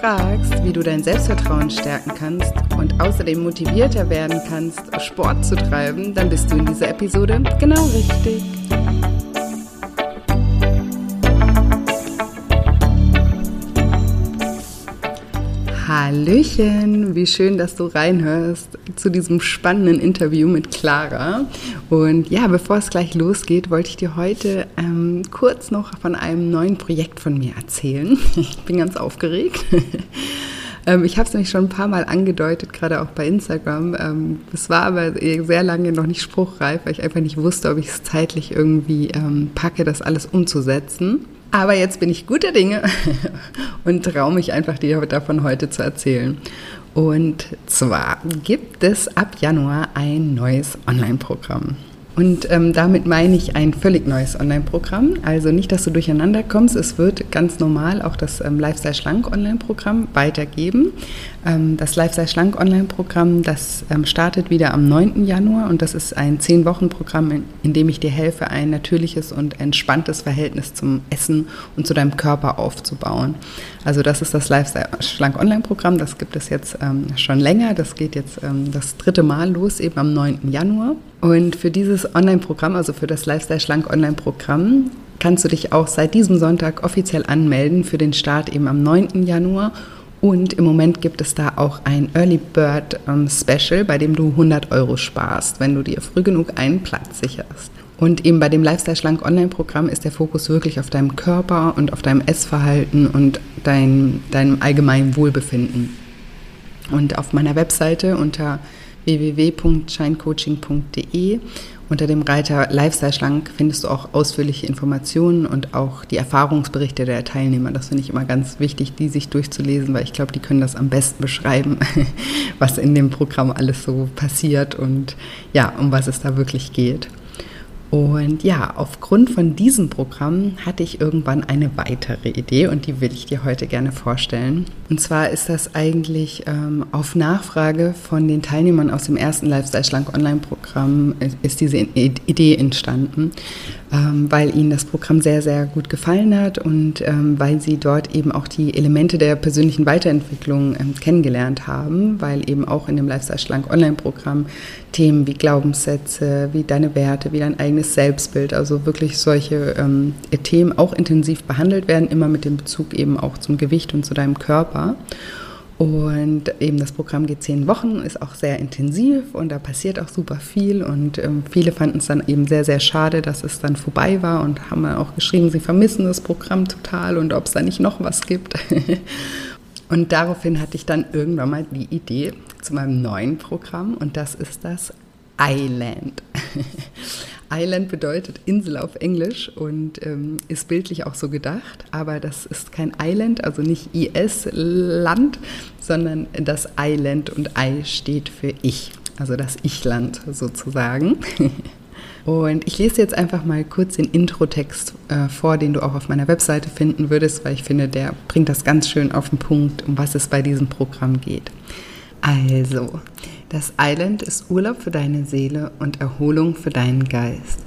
Fragst, wie du dein Selbstvertrauen stärken kannst und außerdem motivierter werden kannst, Sport zu treiben, dann bist du in dieser Episode genau richtig. Hallöchen, wie schön, dass du reinhörst zu diesem spannenden Interview mit Clara. Und ja, bevor es gleich losgeht, wollte ich dir heute ähm, kurz noch von einem neuen Projekt von mir erzählen. Ich bin ganz aufgeregt. ähm, ich habe es nämlich schon ein paar Mal angedeutet, gerade auch bei Instagram. Ähm, es war aber sehr lange noch nicht spruchreif, weil ich einfach nicht wusste, ob ich es zeitlich irgendwie ähm, packe, das alles umzusetzen. Aber jetzt bin ich guter Dinge und traue mich einfach dir davon heute zu erzählen. Und zwar gibt es ab Januar ein neues Online-Programm. Und ähm, damit meine ich ein völlig neues Online-Programm. Also nicht, dass du durcheinander kommst. Es wird ganz normal auch das ähm, Lifestyle Schlank Online-Programm weitergeben. Ähm, das Lifestyle Schlank Online-Programm, das ähm, startet wieder am 9. Januar und das ist ein 10-Wochen-Programm, in, in, dem ich dir helfe, ein natürliches und entspanntes Verhältnis zum Essen und zu deinem Körper aufzubauen. Also das ist das Lifestyle Schlank Online-Programm. Das gibt es jetzt ähm, schon länger. Das geht jetzt ähm, das dritte Mal los, eben am 9. Januar. Und für dieses Online-Programm, also für das Lifestyle Schlank Online-Programm, kannst du dich auch seit diesem Sonntag offiziell anmelden für den Start eben am 9. Januar. Und im Moment gibt es da auch ein Early Bird ähm, Special, bei dem du 100 Euro sparst, wenn du dir früh genug einen Platz sicherst. Und eben bei dem Lifestyle Schlank Online-Programm ist der Fokus wirklich auf deinem Körper und auf deinem Essverhalten und dein, deinem allgemeinen Wohlbefinden. Und auf meiner Webseite unter www.shinecoaching.de. Unter dem Reiter Lifestyle Schlank findest du auch ausführliche Informationen und auch die Erfahrungsberichte der Teilnehmer. Das finde ich immer ganz wichtig, die sich durchzulesen, weil ich glaube, die können das am besten beschreiben, was in dem Programm alles so passiert und ja, um was es da wirklich geht. Und ja, aufgrund von diesem Programm hatte ich irgendwann eine weitere Idee und die will ich dir heute gerne vorstellen. Und zwar ist das eigentlich ähm, auf Nachfrage von den Teilnehmern aus dem ersten Lifestyle Schlank Online-Programm ist diese Idee entstanden, ähm, weil ihnen das Programm sehr, sehr gut gefallen hat und ähm, weil sie dort eben auch die Elemente der persönlichen Weiterentwicklung ähm, kennengelernt haben, weil eben auch in dem Lifestyle Schlank Online-Programm Themen wie Glaubenssätze, wie deine Werte, wie dein eigenes Selbstbild, also wirklich solche ähm, Themen auch intensiv behandelt werden, immer mit dem Bezug eben auch zum Gewicht und zu deinem Körper. Und eben das Programm geht zehn Wochen, ist auch sehr intensiv und da passiert auch super viel. Und ähm, viele fanden es dann eben sehr, sehr schade, dass es dann vorbei war und haben auch geschrieben, sie vermissen das Programm total und ob es da nicht noch was gibt. und daraufhin hatte ich dann irgendwann mal die Idee zu meinem neuen Programm und das ist das Island. Island bedeutet Insel auf Englisch und ähm, ist bildlich auch so gedacht, aber das ist kein Island, also nicht IS-Land, sondern das Island und I steht für Ich, also das Ich-Land sozusagen. Und ich lese jetzt einfach mal kurz den Intro-Text äh, vor, den du auch auf meiner Webseite finden würdest, weil ich finde, der bringt das ganz schön auf den Punkt, um was es bei diesem Programm geht. Also, das Island ist Urlaub für deine Seele und Erholung für deinen Geist.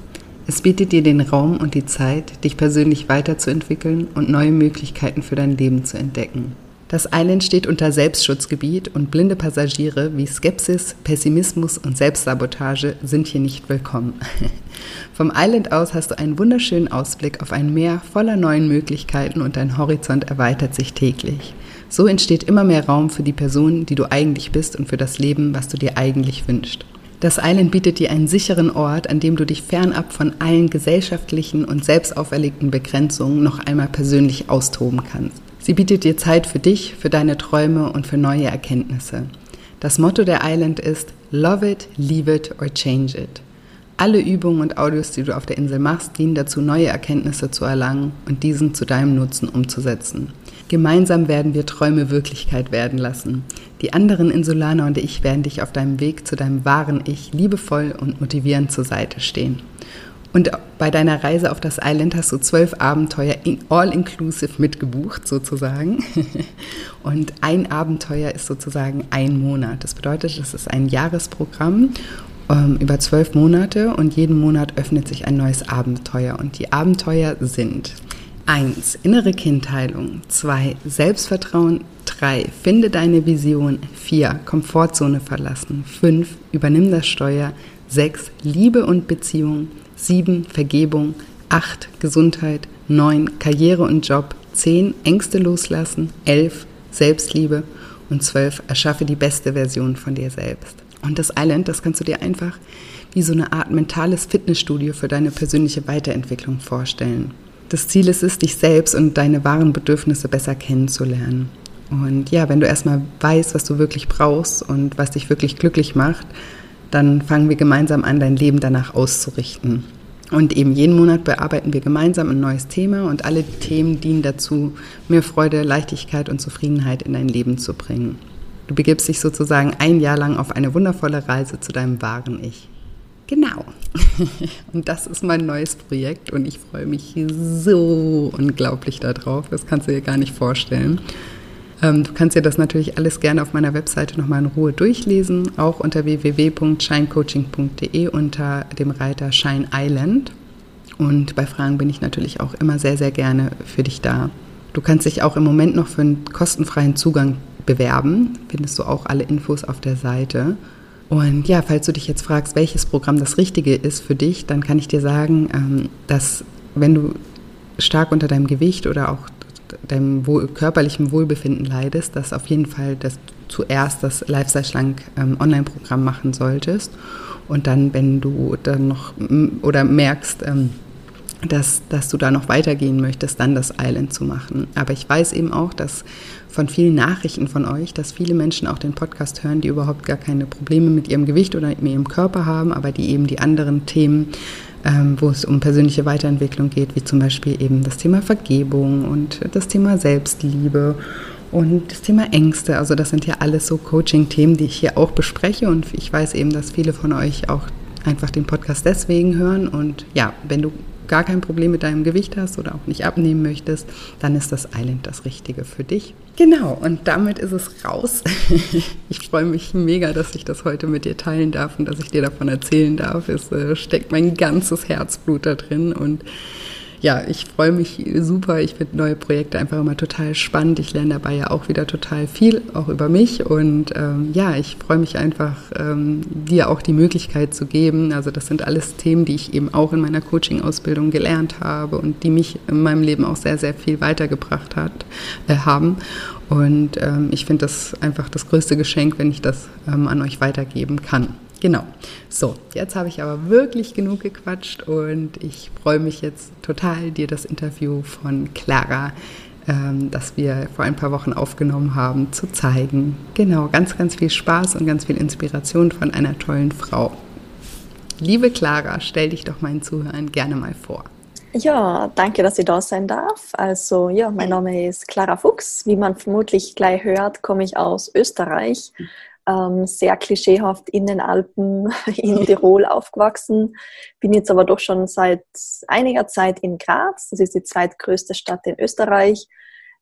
Es bietet dir den Raum und die Zeit, dich persönlich weiterzuentwickeln und neue Möglichkeiten für dein Leben zu entdecken. Das Island steht unter Selbstschutzgebiet und blinde Passagiere wie Skepsis, Pessimismus und Selbstsabotage sind hier nicht willkommen. Vom Island aus hast du einen wunderschönen Ausblick auf ein Meer voller neuen Möglichkeiten und dein Horizont erweitert sich täglich. So entsteht immer mehr Raum für die Person, die du eigentlich bist und für das Leben, was du dir eigentlich wünschst. Das Island bietet dir einen sicheren Ort, an dem du dich fernab von allen gesellschaftlichen und selbst auferlegten Begrenzungen noch einmal persönlich austoben kannst. Sie bietet dir Zeit für dich, für deine Träume und für neue Erkenntnisse. Das Motto der Island ist Love it, leave it or change it. Alle Übungen und Audios, die du auf der Insel machst, dienen dazu, neue Erkenntnisse zu erlangen und diesen zu deinem Nutzen umzusetzen. Gemeinsam werden wir Träume Wirklichkeit werden lassen. Die anderen Insulaner und ich werden dich auf deinem Weg zu deinem wahren Ich liebevoll und motivierend zur Seite stehen. Und bei deiner Reise auf das Island hast du zwölf Abenteuer all-inclusive mitgebucht, sozusagen. Und ein Abenteuer ist sozusagen ein Monat. Das bedeutet, es ist ein Jahresprogramm ähm, über zwölf Monate und jeden Monat öffnet sich ein neues Abenteuer. Und die Abenteuer sind 1. Innere Kindheilung. 2. Selbstvertrauen. 3. Finde deine Vision. 4. Komfortzone verlassen. 5. Übernimm das Steuer. 6. Liebe und Beziehung. 7. Vergebung. 8. Gesundheit. 9. Karriere und Job. 10. Ängste loslassen. 11. Selbstliebe. Und 12. Erschaffe die beste Version von dir selbst. Und das Island, das kannst du dir einfach wie so eine Art mentales Fitnessstudio für deine persönliche Weiterentwicklung vorstellen. Das Ziel ist es, dich selbst und deine wahren Bedürfnisse besser kennenzulernen. Und ja, wenn du erstmal weißt, was du wirklich brauchst und was dich wirklich glücklich macht, dann fangen wir gemeinsam an, dein Leben danach auszurichten. Und eben jeden Monat bearbeiten wir gemeinsam ein neues Thema und alle Themen dienen dazu, mehr Freude, Leichtigkeit und Zufriedenheit in dein Leben zu bringen. Du begibst dich sozusagen ein Jahr lang auf eine wundervolle Reise zu deinem wahren Ich. Genau. Und das ist mein neues Projekt und ich freue mich so unglaublich darauf. Das kannst du dir gar nicht vorstellen. Ähm, du kannst dir das natürlich alles gerne auf meiner Webseite nochmal in Ruhe durchlesen, auch unter www.shinecoaching.de unter dem Reiter Shine Island. Und bei Fragen bin ich natürlich auch immer sehr, sehr gerne für dich da. Du kannst dich auch im Moment noch für einen kostenfreien Zugang bewerben. Findest du auch alle Infos auf der Seite. Und ja, falls du dich jetzt fragst, welches Programm das Richtige ist für dich, dann kann ich dir sagen, ähm, dass wenn du stark unter deinem Gewicht oder auch deinem wohl, körperlichen Wohlbefinden leidest, dass auf jeden Fall das zuerst das Lifestyle Schlank ähm, Online-Programm machen solltest. Und dann, wenn du dann noch oder merkst, ähm, dass, dass du da noch weitergehen möchtest, dann das Island zu machen. Aber ich weiß eben auch, dass von vielen Nachrichten von euch, dass viele Menschen auch den Podcast hören, die überhaupt gar keine Probleme mit ihrem Gewicht oder mit ihrem Körper haben, aber die eben die anderen Themen, ähm, wo es um persönliche Weiterentwicklung geht, wie zum Beispiel eben das Thema Vergebung und das Thema Selbstliebe und das Thema Ängste. Also das sind ja alles so Coaching-Themen, die ich hier auch bespreche und ich weiß eben, dass viele von euch auch einfach den Podcast deswegen hören. Und ja, wenn du gar kein Problem mit deinem Gewicht hast oder auch nicht abnehmen möchtest, dann ist das Island das Richtige für dich. Genau, und damit ist es raus. Ich freue mich mega, dass ich das heute mit dir teilen darf und dass ich dir davon erzählen darf. Es äh, steckt mein ganzes Herzblut da drin und ja, ich freue mich super. Ich finde neue Projekte einfach immer total spannend. Ich lerne dabei ja auch wieder total viel, auch über mich. Und ähm, ja, ich freue mich einfach, ähm, dir auch die Möglichkeit zu geben. Also das sind alles Themen, die ich eben auch in meiner Coaching-Ausbildung gelernt habe und die mich in meinem Leben auch sehr, sehr viel weitergebracht hat, äh, haben. Und ähm, ich finde das einfach das größte Geschenk, wenn ich das ähm, an euch weitergeben kann. Genau. So, jetzt habe ich aber wirklich genug gequatscht und ich freue mich jetzt total, dir das Interview von Clara, ähm, das wir vor ein paar Wochen aufgenommen haben, zu zeigen. Genau, ganz, ganz viel Spaß und ganz viel Inspiration von einer tollen Frau. Liebe Clara, stell dich doch meinen Zuhörern gerne mal vor. Ja, danke, dass ich da sein darf. Also ja, mein Name ist Clara Fuchs. Wie man vermutlich gleich hört, komme ich aus Österreich ähm, sehr klischeehaft in den Alpen in Tirol aufgewachsen. Bin jetzt aber doch schon seit einiger Zeit in Graz. Das ist die zweitgrößte Stadt in Österreich.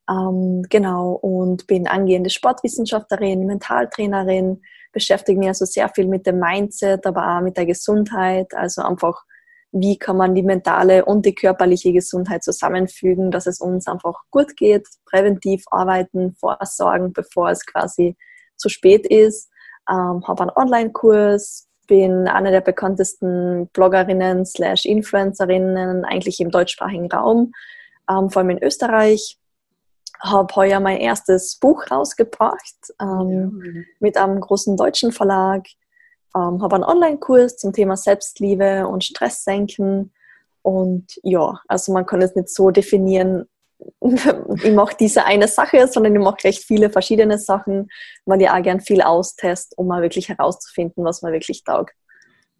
Ähm, genau, und bin angehende Sportwissenschaftlerin, Mentaltrainerin, beschäftige mich also sehr viel mit dem Mindset, aber auch mit der Gesundheit. Also einfach, wie kann man die mentale und die körperliche Gesundheit zusammenfügen, dass es uns einfach gut geht, präventiv arbeiten, vorsorgen, bevor es quasi zu spät ist. Ähm, habe einen Online-Kurs, bin eine der bekanntesten Bloggerinnen slash Influencerinnen eigentlich im deutschsprachigen Raum, ähm, vor allem in Österreich. Habe heuer mein erstes Buch rausgebracht ähm, ja. mit einem großen deutschen Verlag. Ähm, habe einen Online-Kurs zum Thema Selbstliebe und Stress senken. Und ja, also man kann es nicht so definieren, ich mache diese eine Sache, sondern ich mache recht viele verschiedene Sachen, weil ich auch gern viel austest, um mal wirklich herauszufinden, was man wirklich taugt.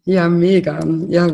Ja, mega. Ja,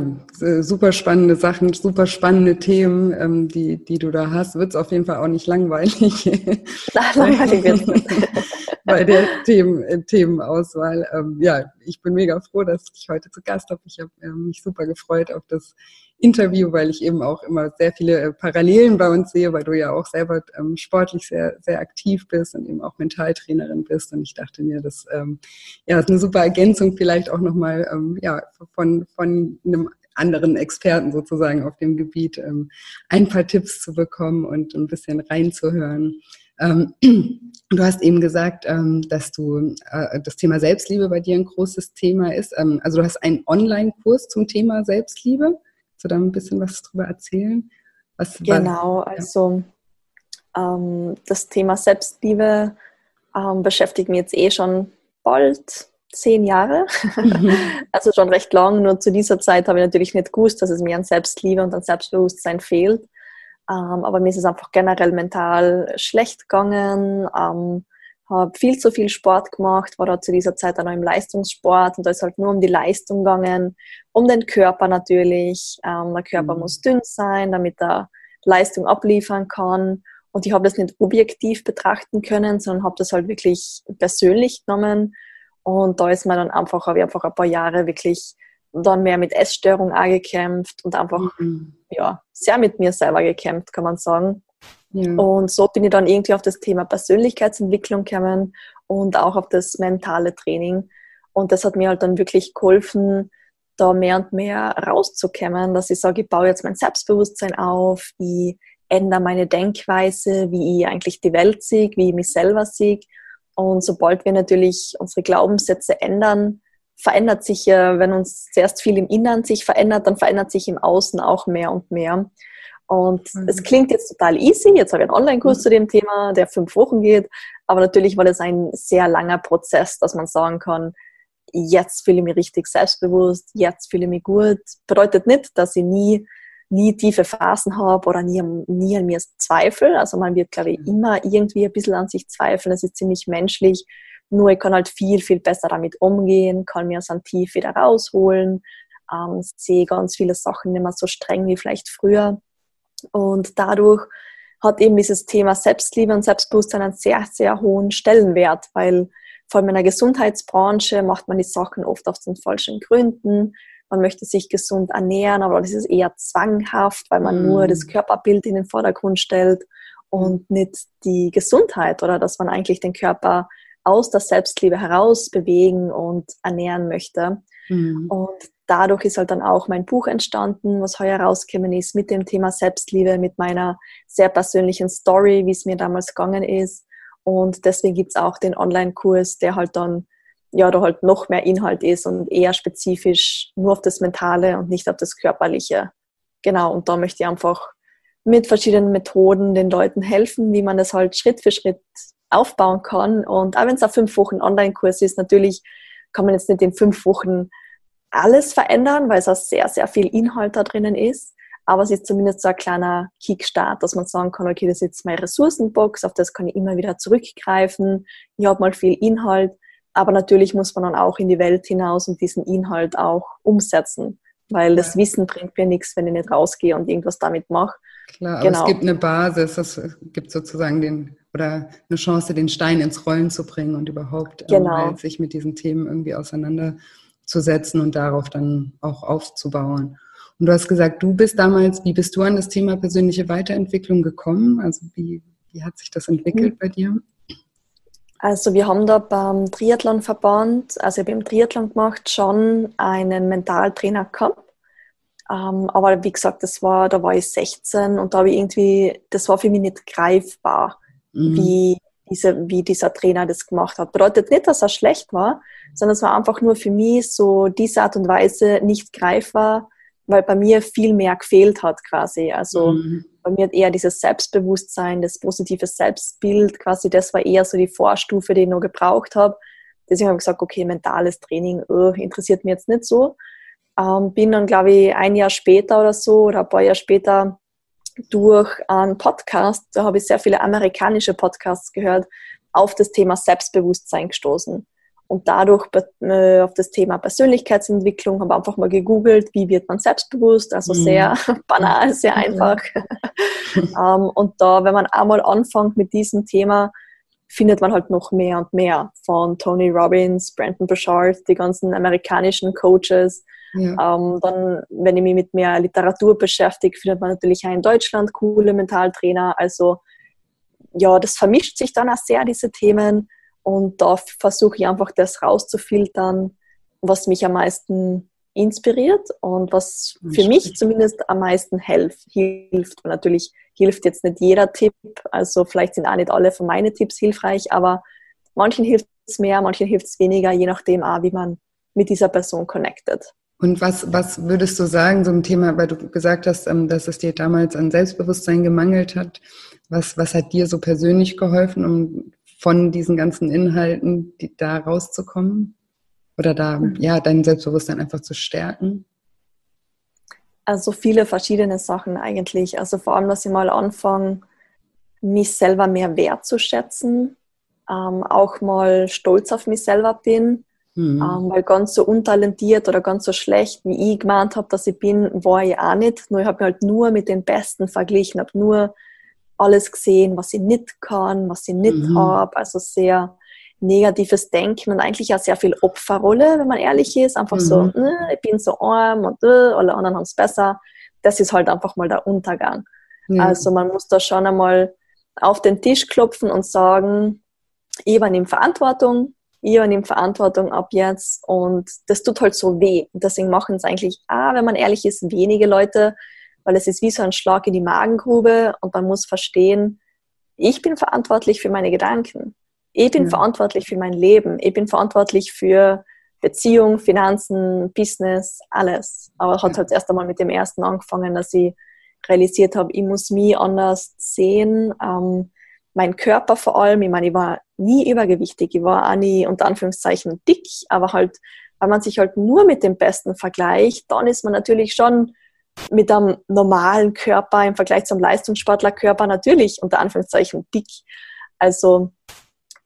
super spannende Sachen, super spannende Themen, ähm, die, die du da hast. Wird es auf jeden Fall auch nicht langweilig. langweilig wird Bei der Themen, äh, Themenauswahl. Ähm, ja, ich bin mega froh, dass ich heute zu Gast habe. Ich habe äh, mich super gefreut auf das Interview, weil ich eben auch immer sehr viele äh, Parallelen bei uns sehe, weil du ja auch selber ähm, sportlich sehr, sehr aktiv bist und eben auch Mentaltrainerin bist. Und ich dachte mir, das ähm, ja, ist eine super Ergänzung vielleicht auch nochmal ähm, ja, von, von einem anderen Experten sozusagen auf dem Gebiet ähm, ein paar Tipps zu bekommen und ein bisschen reinzuhören. Ähm, du hast eben gesagt, ähm, dass du äh, das Thema Selbstliebe bei dir ein großes Thema ist. Ähm, also du hast einen Online-Kurs zum Thema Selbstliebe. Kannst du da ein bisschen was drüber erzählen? Was genau, war, ja. also ähm, das Thema Selbstliebe ähm, beschäftigt mich jetzt eh schon bald zehn Jahre. Mhm. also schon recht lang. Nur zu dieser Zeit habe ich natürlich nicht gewusst, dass es mir an Selbstliebe und an Selbstbewusstsein fehlt. Ähm, aber mir ist es einfach generell mental schlecht gegangen. Ähm, habe viel zu viel Sport gemacht, war da zu dieser Zeit auch noch im Leistungssport und da ist halt nur um die Leistung gegangen, um den Körper natürlich. Ähm, der Körper mhm. muss dünn sein, damit er Leistung abliefern kann. Und ich habe das nicht objektiv betrachten können, sondern habe das halt wirklich persönlich genommen. Und da ist mir dann einfach, habe ich einfach ein paar Jahre wirklich dann mehr mit Essstörung angekämpft und einfach mhm. ja, sehr mit mir selber gekämpft, kann man sagen. Ja. Und so bin ich dann irgendwie auf das Thema Persönlichkeitsentwicklung gekommen und auch auf das mentale Training. Und das hat mir halt dann wirklich geholfen, da mehr und mehr rauszukommen, dass ich sage, ich baue jetzt mein Selbstbewusstsein auf, ich ändere meine Denkweise, wie ich eigentlich die Welt sehe, wie ich mich selber sehe. Und sobald wir natürlich unsere Glaubenssätze ändern, verändert sich ja, wenn uns zuerst viel im Innern sich verändert, dann verändert sich im Außen auch mehr und mehr. Und mhm. es klingt jetzt total easy. Jetzt habe ich einen Online-Kurs mhm. zu dem Thema, der fünf Wochen geht. Aber natürlich war das ein sehr langer Prozess, dass man sagen kann, jetzt fühle ich mich richtig selbstbewusst, jetzt fühle ich mich gut. Bedeutet nicht, dass ich nie, nie tiefe Phasen habe oder nie, nie an mir zweifle. Also man wird, glaube ich, mhm. immer irgendwie ein bisschen an sich zweifeln. Das ist ziemlich menschlich. Nur ich kann halt viel, viel besser damit umgehen, kann mir aus einem Tief wieder rausholen, ähm, sehe ganz viele Sachen nicht mehr so streng wie vielleicht früher und dadurch hat eben dieses Thema Selbstliebe und Selbstbewusstsein einen sehr, sehr hohen Stellenwert, weil vor allem in der Gesundheitsbranche macht man die Sachen oft aus den falschen Gründen. Man möchte sich gesund ernähren, aber das ist eher zwanghaft, weil man mm. nur das Körperbild in den Vordergrund stellt und nicht die Gesundheit oder dass man eigentlich den Körper aus der Selbstliebe heraus bewegen und ernähren möchte. Mm. Und dadurch ist halt dann auch mein Buch entstanden, was heuer rausgekommen ist mit dem Thema Selbstliebe, mit meiner sehr persönlichen Story, wie es mir damals gegangen ist. Und deswegen gibt es auch den Online-Kurs, der halt dann, ja, da halt noch mehr Inhalt ist und eher spezifisch nur auf das Mentale und nicht auf das Körperliche. Genau, und da möchte ich einfach mit verschiedenen Methoden den Leuten helfen, wie man das halt Schritt für Schritt aufbauen kann. Und auch wenn es ein fünf Wochen Online-Kurs ist, natürlich kann man jetzt nicht in fünf Wochen alles verändern, weil es auch sehr, sehr viel Inhalt da drinnen ist. Aber es ist zumindest so ein kleiner Kickstart, dass man sagen kann, okay, das ist jetzt meine Ressourcenbox, auf das kann ich immer wieder zurückgreifen. Ich habe mal viel Inhalt, aber natürlich muss man dann auch in die Welt hinaus und diesen Inhalt auch umsetzen, weil das Wissen bringt mir nichts, wenn ich nicht rausgehe und irgendwas damit mache. Klar, aber genau. es gibt eine Basis, es gibt sozusagen den oder eine Chance, den Stein ins Rollen zu bringen und überhaupt ähm, genau. ähm, sich mit diesen Themen irgendwie auseinander zu setzen und darauf dann auch aufzubauen. Und du hast gesagt, du bist damals, wie bist du an das Thema persönliche Weiterentwicklung gekommen? Also wie, wie hat sich das entwickelt mhm. bei dir? Also wir haben da beim Triathlonverband, also ich habe im Triathlon gemacht, schon einen Mentaltrainer gehabt. Ähm, aber wie gesagt, das war, da war ich 16 und da habe ich irgendwie, das war für mich nicht greifbar, mhm. wie, diese, wie dieser Trainer das gemacht hat. Bedeutet nicht, dass er schlecht war, sondern es war einfach nur für mich so diese Art und Weise nicht greifbar, weil bei mir viel mehr gefehlt hat quasi. Also mhm. bei mir hat eher dieses Selbstbewusstsein, das positive Selbstbild quasi, das war eher so die Vorstufe, die ich noch gebraucht habe. Deswegen habe ich gesagt, okay, mentales Training oh, interessiert mich jetzt nicht so. Ähm, bin dann, glaube ich, ein Jahr später oder so oder ein paar Jahre später durch einen Podcast, da habe ich sehr viele amerikanische Podcasts gehört, auf das Thema Selbstbewusstsein gestoßen. und dadurch äh, auf das Thema Persönlichkeitsentwicklung habe einfach mal gegoogelt, wie wird man selbstbewusst, also mhm. sehr banal, sehr einfach. ähm, und da, wenn man einmal anfängt mit diesem Thema, findet man halt noch mehr und mehr von Tony Robbins, Brandon Bouchard, die ganzen amerikanischen Coaches. Ja. Ähm, dann, wenn ich mich mit mehr Literatur beschäftige, findet man natürlich auch in Deutschland coole Mentaltrainer. Also ja, das vermischt sich dann auch sehr, diese Themen. Und da versuche ich einfach das rauszufiltern, was mich am meisten inspiriert und was für mich zumindest am meisten helf, hilft. Und natürlich hilft jetzt nicht jeder Tipp, also vielleicht sind auch nicht alle von meinen Tipps hilfreich, aber manchen hilft es mehr, manchen hilft es weniger, je nachdem auch, wie man mit dieser Person connected. Und was, was würdest du sagen, so ein Thema, weil du gesagt hast, ähm, dass es dir damals an Selbstbewusstsein gemangelt hat, was, was hat dir so persönlich geholfen, um von diesen ganzen Inhalten die, da rauszukommen? Oder da, mhm. ja, dein Selbstbewusstsein einfach zu stärken? Also viele verschiedene Sachen eigentlich. Also vor allem, dass ich mal anfange, mich selber mehr wertzuschätzen, ähm, auch mal stolz auf mich selber bin, mhm. ähm, weil ganz so untalentiert oder ganz so schlecht, wie ich gemeint habe, dass ich bin, war ich auch nicht. Nur ich habe mich halt nur mit den Besten verglichen, habe nur alles gesehen, was ich nicht kann, was ich nicht mhm. habe. Also sehr negatives Denken und eigentlich auch sehr viel Opferrolle, wenn man ehrlich ist. Einfach mhm. so, äh, ich bin so arm und äh, alle anderen haben es besser. Das ist halt einfach mal der Untergang. Ja. Also man muss da schon einmal auf den Tisch klopfen und sagen, ich übernehme Verantwortung, ich übernehme Verantwortung ab jetzt und das tut halt so weh. Und deswegen machen es eigentlich, ah, wenn man ehrlich ist, wenige Leute, weil es ist wie so ein Schlag in die Magengrube und man muss verstehen, ich bin verantwortlich für meine Gedanken. Ich bin ja. verantwortlich für mein Leben. Ich bin verantwortlich für Beziehung, Finanzen, Business, alles. Aber hat halt erst einmal mit dem ersten angefangen, dass ich realisiert habe, ich muss mich anders sehen. Ähm, mein Körper vor allem, ich meine, ich war nie übergewichtig, ich war auch nie unter Anführungszeichen dick, aber halt, weil man sich halt nur mit dem Besten vergleicht, dann ist man natürlich schon mit einem normalen Körper im Vergleich zum Leistungssportlerkörper natürlich unter Anführungszeichen dick. Also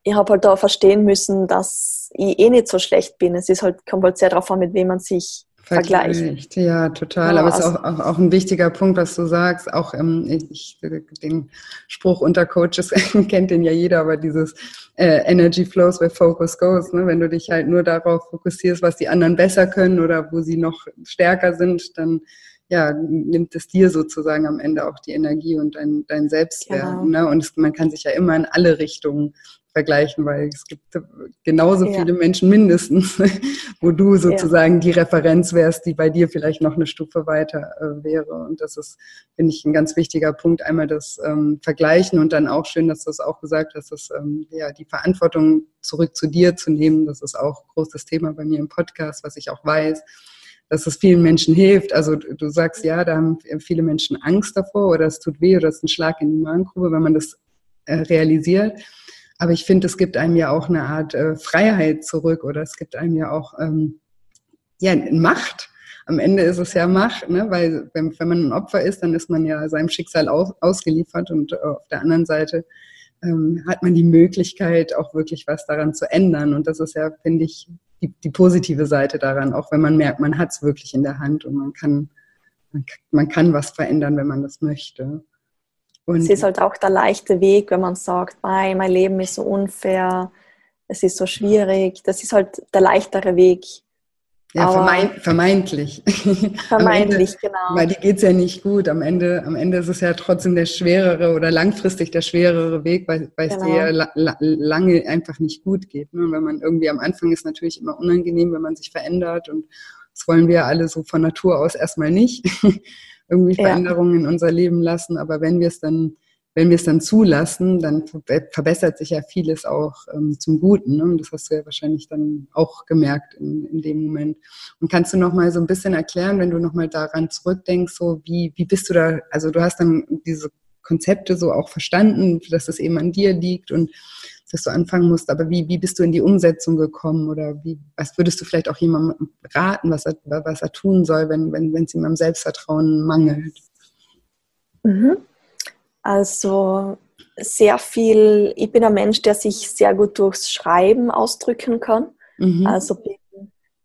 ich habe halt da verstehen müssen, dass ich eh nicht so schlecht bin. Es ist halt, kommt halt sehr darauf an, mit wem man sich vergleicht. vergleicht. Ja, total. Ja, Aber es ist auch, auch, auch, ein wichtiger Punkt, was du sagst. Auch ähm, ich, den Spruch unter Coaches kennt den ja jeder, aber dieses äh, Energy flows where focus goes. Ne? Wenn du dich halt nur darauf fokussierst, was die anderen besser können oder wo sie noch stärker sind, dann ja, nimmt es dir sozusagen am Ende auch die Energie und dein, dein Selbstwert. Genau. Ne? Und es, man kann sich ja immer in alle Richtungen vergleichen, weil es gibt genauso ja. viele Menschen mindestens, wo du sozusagen ja. die Referenz wärst, die bei dir vielleicht noch eine Stufe weiter äh, wäre. Und das ist, finde ich, ein ganz wichtiger Punkt. Einmal das ähm, Vergleichen und dann auch schön, dass du es auch gesagt hast, dass ähm, ja die Verantwortung zurück zu dir zu nehmen. Das ist auch ein großes Thema bei mir im Podcast, was ich auch weiß dass es vielen Menschen hilft. Also du sagst, ja, da haben viele Menschen Angst davor oder es tut weh oder es ist ein Schlag in die Magengrube, wenn man das äh, realisiert. Aber ich finde, es gibt einem ja auch eine Art äh, Freiheit zurück oder es gibt einem ja auch ähm, ja, Macht. Am Ende ist es ja Macht, ne? weil wenn, wenn man ein Opfer ist, dann ist man ja seinem Schicksal aus, ausgeliefert und äh, auf der anderen Seite ähm, hat man die Möglichkeit, auch wirklich was daran zu ändern. Und das ist ja, finde ich, die, die positive Seite daran, auch wenn man merkt, man hat es wirklich in der Hand und man kann, man, man kann was verändern, wenn man das möchte. Und es ist halt auch der leichte Weg, wenn man sagt, mein Leben ist so unfair, es ist so schwierig. Das ist halt der leichtere Weg. Ja, vermeint, vermeintlich. Vermeintlich, Ende, genau. Weil die geht es ja nicht gut. Am Ende, am Ende ist es ja trotzdem der schwerere oder langfristig der schwerere Weg, weil, weil genau. es dir ja la, la, lange einfach nicht gut geht. Ne? Wenn man irgendwie am Anfang ist natürlich immer unangenehm, wenn man sich verändert und das wollen wir alle so von Natur aus erstmal nicht. irgendwie Veränderungen ja. in unser Leben lassen. Aber wenn wir es dann wenn wir es dann zulassen, dann verbessert sich ja vieles auch ähm, zum Guten. Ne? Und das hast du ja wahrscheinlich dann auch gemerkt in, in dem Moment. Und kannst du noch mal so ein bisschen erklären, wenn du noch mal daran zurückdenkst, so wie, wie bist du da, also du hast dann diese Konzepte so auch verstanden, dass es eben an dir liegt und dass du anfangen musst, aber wie, wie bist du in die Umsetzung gekommen oder wie, was würdest du vielleicht auch jemandem raten, was er, was er tun soll, wenn, wenn, wenn es ihm am Selbstvertrauen mangelt? Mhm. Also sehr viel, ich bin ein Mensch, der sich sehr gut durchs Schreiben ausdrücken kann. Mhm. Also bin,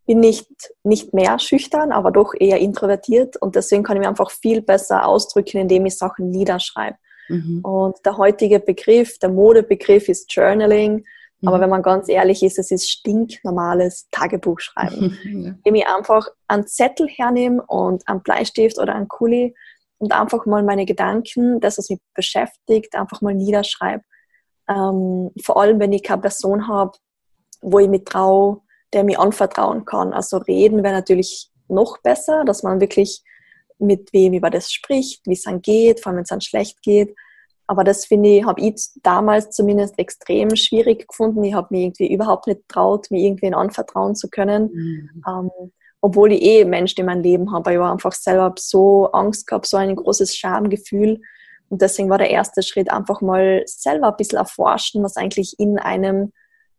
bin nicht, nicht mehr schüchtern, aber doch eher introvertiert und deswegen kann ich mich einfach viel besser ausdrücken, indem ich Sachen niederschreibe. Mhm. Und der heutige Begriff, der Modebegriff ist Journaling. Mhm. Aber wenn man ganz ehrlich ist, es ist stinknormales Tagebuchschreiben. ja. Indem ich einfach einen Zettel hernehme und einen Bleistift oder einen Kuli und einfach mal meine Gedanken, das, was mich beschäftigt, einfach mal niederschreibe. Ähm, vor allem, wenn ich keine Person habe, wo ich mich traue, der mir anvertrauen kann. Also reden wäre natürlich noch besser, dass man wirklich mit wem über das spricht, wie es dann geht, vor allem wenn es dann schlecht geht. Aber das finde ich, habe ich damals zumindest extrem schwierig gefunden. Ich habe mir irgendwie überhaupt nicht traut, mir irgendwen anvertrauen zu können. Mhm. Ähm, obwohl ich eh Menschen in meinem Leben habe. Ich war einfach selber so Angst gehabt, so ein großes Schamgefühl. Und deswegen war der erste Schritt einfach mal selber ein bisschen erforschen, was eigentlich in einem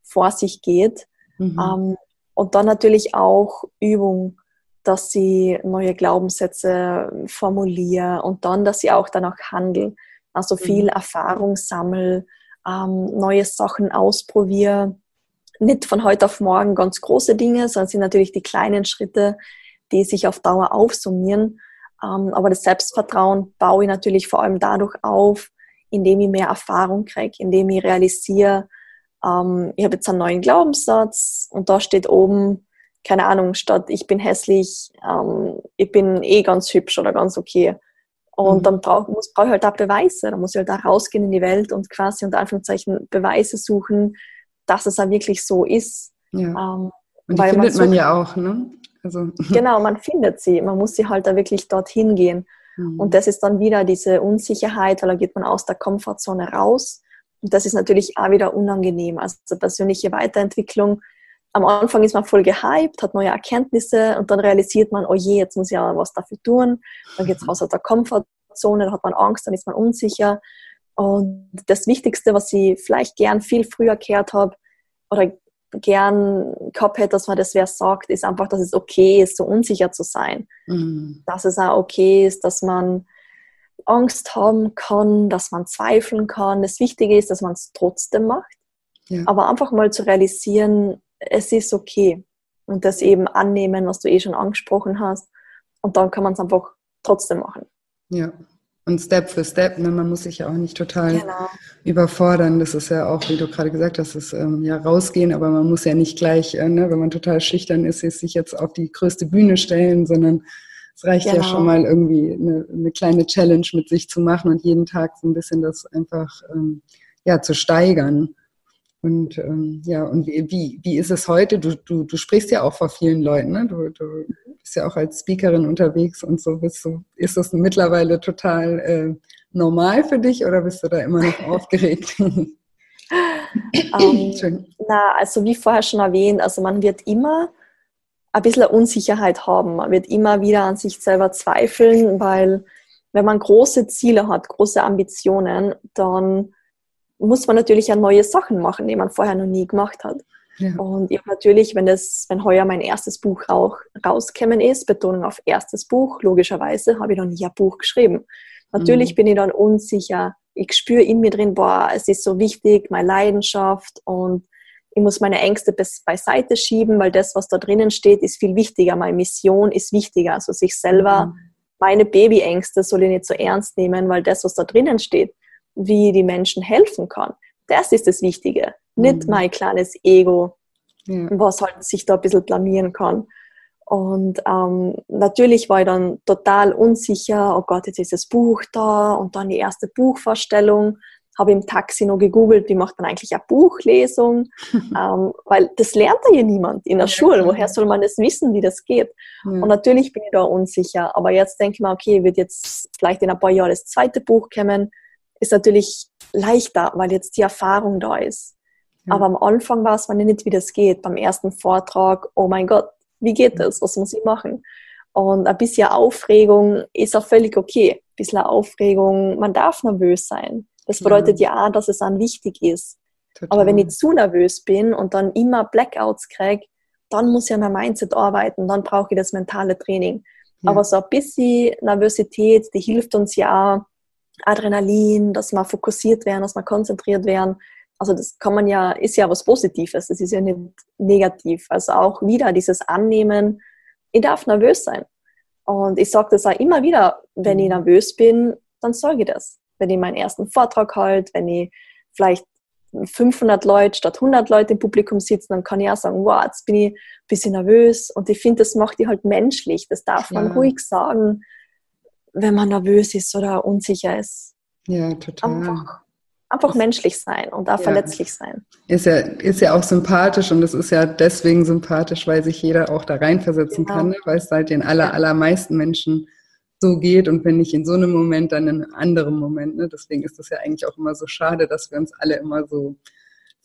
vor sich geht. Mhm. Ähm, und dann natürlich auch Übung dass sie neue Glaubenssätze formuliere und dann, dass sie auch danach handle. Also viel mhm. Erfahrung sammle, ähm, neue Sachen ausprobiere. Nicht von heute auf morgen ganz große Dinge, sondern sind natürlich die kleinen Schritte, die sich auf Dauer aufsummieren. Ähm, aber das Selbstvertrauen baue ich natürlich vor allem dadurch auf, indem ich mehr Erfahrung kriege, indem ich realisiere, ähm, ich habe jetzt einen neuen Glaubenssatz und da steht oben, keine Ahnung, statt ich bin hässlich, ähm, ich bin eh ganz hübsch oder ganz okay. Und mhm. dann brauche brauch ich halt auch Beweise. Da muss ich halt auch rausgehen in die Welt und quasi unter Anführungszeichen Beweise suchen, dass es auch wirklich so ist. Ja. Ähm, und die findet man, sucht, man, ja auch, ne? Also. Genau, man findet sie. Man muss sie halt da wirklich dorthin gehen. Mhm. Und das ist dann wieder diese Unsicherheit, weil da geht man aus der Komfortzone raus. Und das ist natürlich auch wieder unangenehm. Also persönliche Weiterentwicklung am Anfang ist man voll gehypt, hat neue Erkenntnisse und dann realisiert man, oh je, jetzt muss ich ja was dafür tun. Dann geht es raus aus der Komfortzone, dann hat man Angst, dann ist man unsicher. Und das Wichtigste, was ich vielleicht gern viel früher gehört habe oder gern gehabt hätte, dass man das wer sagt, ist einfach, dass es okay ist, so unsicher zu sein. Mhm. Dass es auch okay ist, dass man Angst haben kann, dass man zweifeln kann. Das Wichtige ist, dass man es trotzdem macht. Ja. Aber einfach mal zu realisieren, es ist okay. Und das eben annehmen, was du eh schon angesprochen hast. Und dann kann man es einfach trotzdem machen. Ja. Und Step für Step, ne? man muss sich ja auch nicht total genau. überfordern. Das ist ja auch, wie du gerade gesagt hast, das ähm, ja rausgehen, aber man muss ja nicht gleich, äh, ne, wenn man total schüchtern ist, sich jetzt auf die größte Bühne stellen, sondern es reicht genau. ja schon mal irgendwie eine, eine, kleine Challenge mit sich zu machen und jeden Tag so ein bisschen das einfach ähm, ja, zu steigern. Und ähm, ja, und wie, wie ist es heute? Du, du, du sprichst ja auch vor vielen Leuten, ne? Du, du bist ja auch als Speakerin unterwegs und so bist du, ist das mittlerweile total äh, normal für dich oder bist du da immer noch aufgeregt? um, ähm, na, also wie vorher schon erwähnt, also man wird immer ein bisschen Unsicherheit haben. Man wird immer wieder an sich selber zweifeln, weil wenn man große Ziele hat, große Ambitionen, dann muss man natürlich auch neue Sachen machen, die man vorher noch nie gemacht hat. Ja. Und ich natürlich, wenn das, wenn heuer mein erstes Buch auch rausgekommen ist, Betonung auf erstes Buch, logischerweise habe ich noch nie ein Buch geschrieben. Natürlich mhm. bin ich dann unsicher. Ich spüre in mir drin, boah, es ist so wichtig, meine Leidenschaft und ich muss meine Ängste beiseite schieben, weil das, was da drinnen steht, ist viel wichtiger. Meine Mission ist wichtiger. Also sich selber, mhm. meine Babyängste soll ich nicht so ernst nehmen, weil das, was da drinnen steht, wie die Menschen helfen kann. Das ist das Wichtige, nicht mhm. mein kleines Ego, ja. was halt sich da ein bisschen blamieren kann. Und ähm, natürlich war ich dann total unsicher, oh Gott, jetzt ist das Buch da und dann die erste Buchvorstellung. Habe im Taxi noch gegoogelt, wie macht man eigentlich eine Buchlesung? ähm, weil das lernt ja niemand in der ja, Schule. Woher soll man das wissen, wie das geht? Ja. Und natürlich bin ich da unsicher. Aber jetzt denke ich mir, okay, wird jetzt vielleicht in ein paar Jahren das zweite Buch kommen ist natürlich leichter, weil jetzt die Erfahrung da ist. Ja. Aber am Anfang war es man nicht, wie das geht. Beim ersten Vortrag, oh mein Gott, wie geht das? Was muss ich machen? Und ein bisschen Aufregung ist auch völlig okay. Ein bisschen Aufregung, man darf nervös sein. Das bedeutet ja, ja auch, dass es dann wichtig ist. Total. Aber wenn ich zu nervös bin und dann immer Blackouts kriege, dann muss ich an meinem Mindset arbeiten, dann brauche ich das mentale Training. Ja. Aber so ein bisschen Nervosität, die hilft uns ja Adrenalin, dass wir fokussiert werden, dass wir konzentriert werden. Also das kann man ja, ist ja was Positives, das ist ja nicht negativ. Also auch wieder dieses Annehmen, ich darf nervös sein. Und ich sage das auch immer wieder, wenn ich mhm. nervös bin, dann sage ich das. Wenn ich meinen ersten Vortrag halte, wenn ich vielleicht 500 Leute statt 100 Leute im Publikum sitzen, dann kann ich auch sagen, wow, jetzt bin ich ein bisschen nervös. Und ich finde, das macht die halt menschlich. Das darf man ja. ruhig sagen, wenn man nervös ist oder unsicher ist. Ja, total. Einfach, einfach menschlich sein und auch ja. verletzlich sein. Ist ja, ist ja auch sympathisch und es ist ja deswegen sympathisch, weil sich jeder auch da reinversetzen genau. kann, ne? weil es halt den aller, allermeisten Menschen so geht und wenn nicht in so einem Moment, dann in einem anderen Moment. Ne? Deswegen ist es ja eigentlich auch immer so schade, dass wir uns alle immer so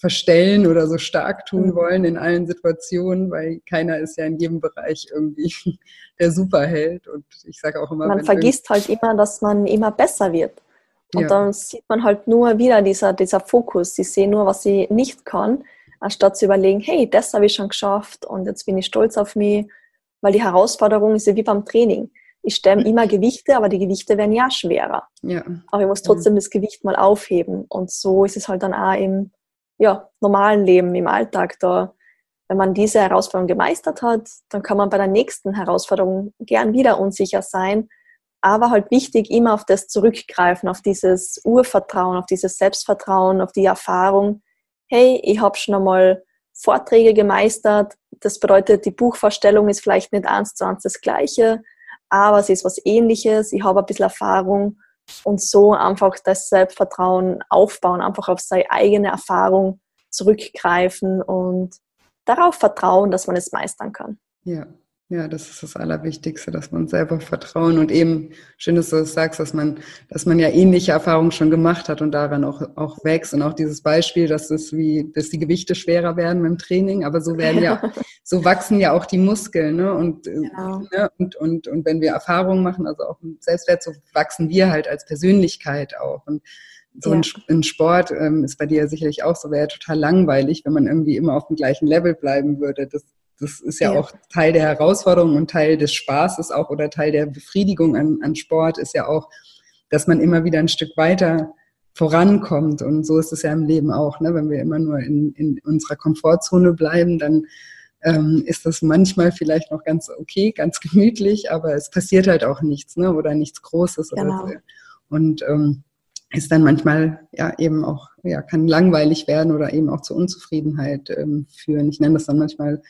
verstellen oder so stark tun mhm. wollen in allen Situationen, weil keiner ist ja in jedem Bereich irgendwie der Superheld. Und ich sage auch immer, man vergisst halt immer, dass man immer besser wird. Und ja. dann sieht man halt nur wieder dieser, dieser Fokus. Sie sehen nur, was sie nicht kann, anstatt zu überlegen, hey, das habe ich schon geschafft und jetzt bin ich stolz auf mich, weil die Herausforderung ist ja wie beim Training ich stemme immer Gewichte, aber die Gewichte werden ja schwerer. Ja. Aber ich muss trotzdem ja. das Gewicht mal aufheben. Und so ist es halt dann auch im ja, normalen Leben, im Alltag. Da, wenn man diese Herausforderung gemeistert hat, dann kann man bei der nächsten Herausforderung gern wieder unsicher sein. Aber halt wichtig, immer auf das zurückgreifen, auf dieses Urvertrauen, auf dieses Selbstvertrauen, auf die Erfahrung. Hey, ich habe schon einmal Vorträge gemeistert. Das bedeutet, die Buchvorstellung ist vielleicht nicht eins zu eins das Gleiche aber es ist was ähnliches, ich habe ein bisschen Erfahrung und so einfach das Selbstvertrauen aufbauen, einfach auf seine eigene Erfahrung zurückgreifen und darauf vertrauen, dass man es meistern kann. Ja, ja, das ist das Allerwichtigste, dass man selber vertrauen und eben, schön, dass du das sagst, dass man, dass man ja ähnliche Erfahrungen schon gemacht hat und daran auch, auch wächst und auch dieses Beispiel, dass es wie, dass die Gewichte schwerer werden beim Training, aber so werden ja, so wachsen ja auch die Muskeln, ne? Und, äh, genau. ne? und, und, und wenn wir Erfahrungen machen, also auch im Selbstwert, so wachsen wir halt als Persönlichkeit auch und so ja. ein, Sport ähm, ist bei dir sicherlich auch so, wäre ja total langweilig, wenn man irgendwie immer auf dem gleichen Level bleiben würde. Das das ist ja, ja, auch Teil der Herausforderung und Teil des Spaßes auch oder Teil der Befriedigung an, an Sport ist ja auch, dass man immer wieder ein Stück weiter vorankommt. Und so ist es ja im Leben auch. Ne? Wenn wir immer nur in, in unserer Komfortzone bleiben, dann ähm, ist das manchmal vielleicht noch ganz okay, ganz gemütlich, aber es passiert halt auch nichts ne? oder nichts Großes. Genau. Oder so. Und ähm, ist dann manchmal ja eben auch, ja, kann langweilig werden oder eben auch zur Unzufriedenheit ähm, führen. Ich nenne das dann manchmal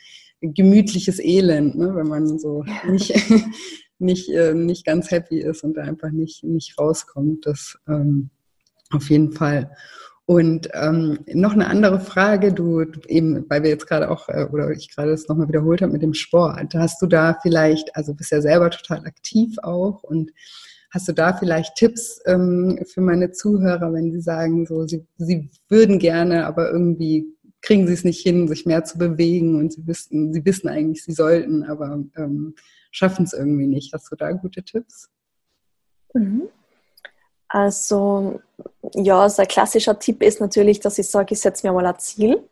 gemütliches Elend, ne? wenn man so nicht, nicht, äh, nicht ganz happy ist und da einfach nicht, nicht rauskommt. Das ähm, auf jeden Fall. Und ähm, noch eine andere Frage, du eben, weil wir jetzt gerade auch, äh, oder ich gerade das nochmal wiederholt habe mit dem Sport, hast du da vielleicht, also bist ja selber total aktiv auch und hast du da vielleicht Tipps ähm, für meine Zuhörer, wenn sie sagen, so sie, sie würden gerne, aber irgendwie kriegen sie es nicht hin, sich mehr zu bewegen und sie wissen, sie wissen eigentlich, sie sollten, aber ähm, schaffen es irgendwie nicht. Hast du da gute Tipps? Mhm. Also ja, so ein klassischer Tipp ist natürlich, dass ich sage, ich setze mir mal ein Ziel.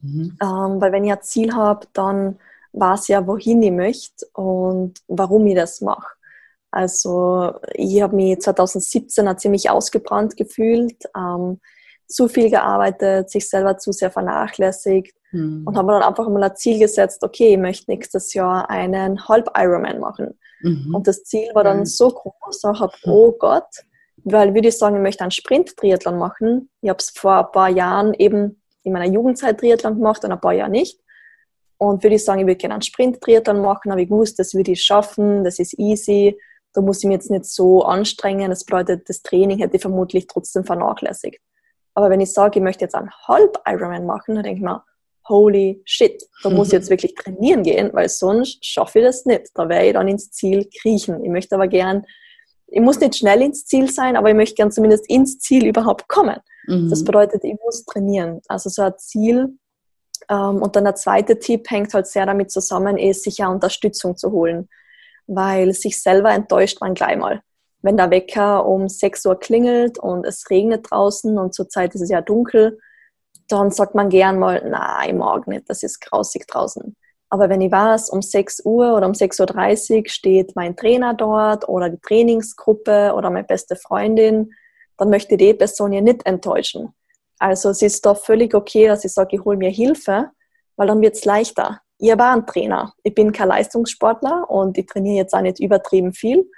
Mhm. Ähm, weil wenn ich ein Ziel habe, dann weiß ich ja, wohin ich möchte und warum ich das mache. Also ich habe mich 2017 ziemlich ausgebrannt gefühlt. Ähm, zu viel gearbeitet, sich selber zu sehr vernachlässigt mhm. und habe dann einfach mal ein Ziel gesetzt, okay, ich möchte nächstes Jahr einen Halb-Ironman machen. Mhm. Und das Ziel war dann so groß, ich habe, oh Gott, weil würde ich sagen, ich möchte einen Sprint-Triathlon machen. Ich habe es vor ein paar Jahren eben in meiner Jugendzeit Triathlon gemacht und ein paar Jahre nicht. Und würde ich sagen, ich würde gerne einen Sprint-Triathlon machen, aber ich wusste, das würde ich schaffen, das ist easy, da muss ich mich jetzt nicht so anstrengen. Das bedeutet, das Training hätte ich vermutlich trotzdem vernachlässigt. Aber wenn ich sage, ich möchte jetzt einen Halb-Ironman machen, dann denke ich mir, holy shit, da muss ich jetzt wirklich trainieren gehen, weil sonst schaffe ich das nicht. Da werde ich dann ins Ziel kriechen. Ich möchte aber gern, ich muss nicht schnell ins Ziel sein, aber ich möchte gern zumindest ins Ziel überhaupt kommen. Mhm. Das bedeutet, ich muss trainieren. Also so ein Ziel. Ähm, und dann der zweite Tipp hängt halt sehr damit zusammen, ist, sich ja Unterstützung zu holen. Weil sich selber enttäuscht man gleich mal wenn der Wecker um 6 Uhr klingelt und es regnet draußen und zurzeit ist es ja dunkel, dann sagt man gern mal, na, ich mag nicht, das ist grausig draußen. Aber wenn ich weiß, um 6 Uhr oder um 6.30 Uhr steht mein Trainer dort oder die Trainingsgruppe oder meine beste Freundin, dann möchte die Person ja nicht enttäuschen. Also es ist da völlig okay, dass ich sage, ich hole mir Hilfe, weil dann wird es leichter. Ich habe einen Trainer. Ich bin kein Leistungssportler und ich trainiere jetzt auch nicht übertrieben viel,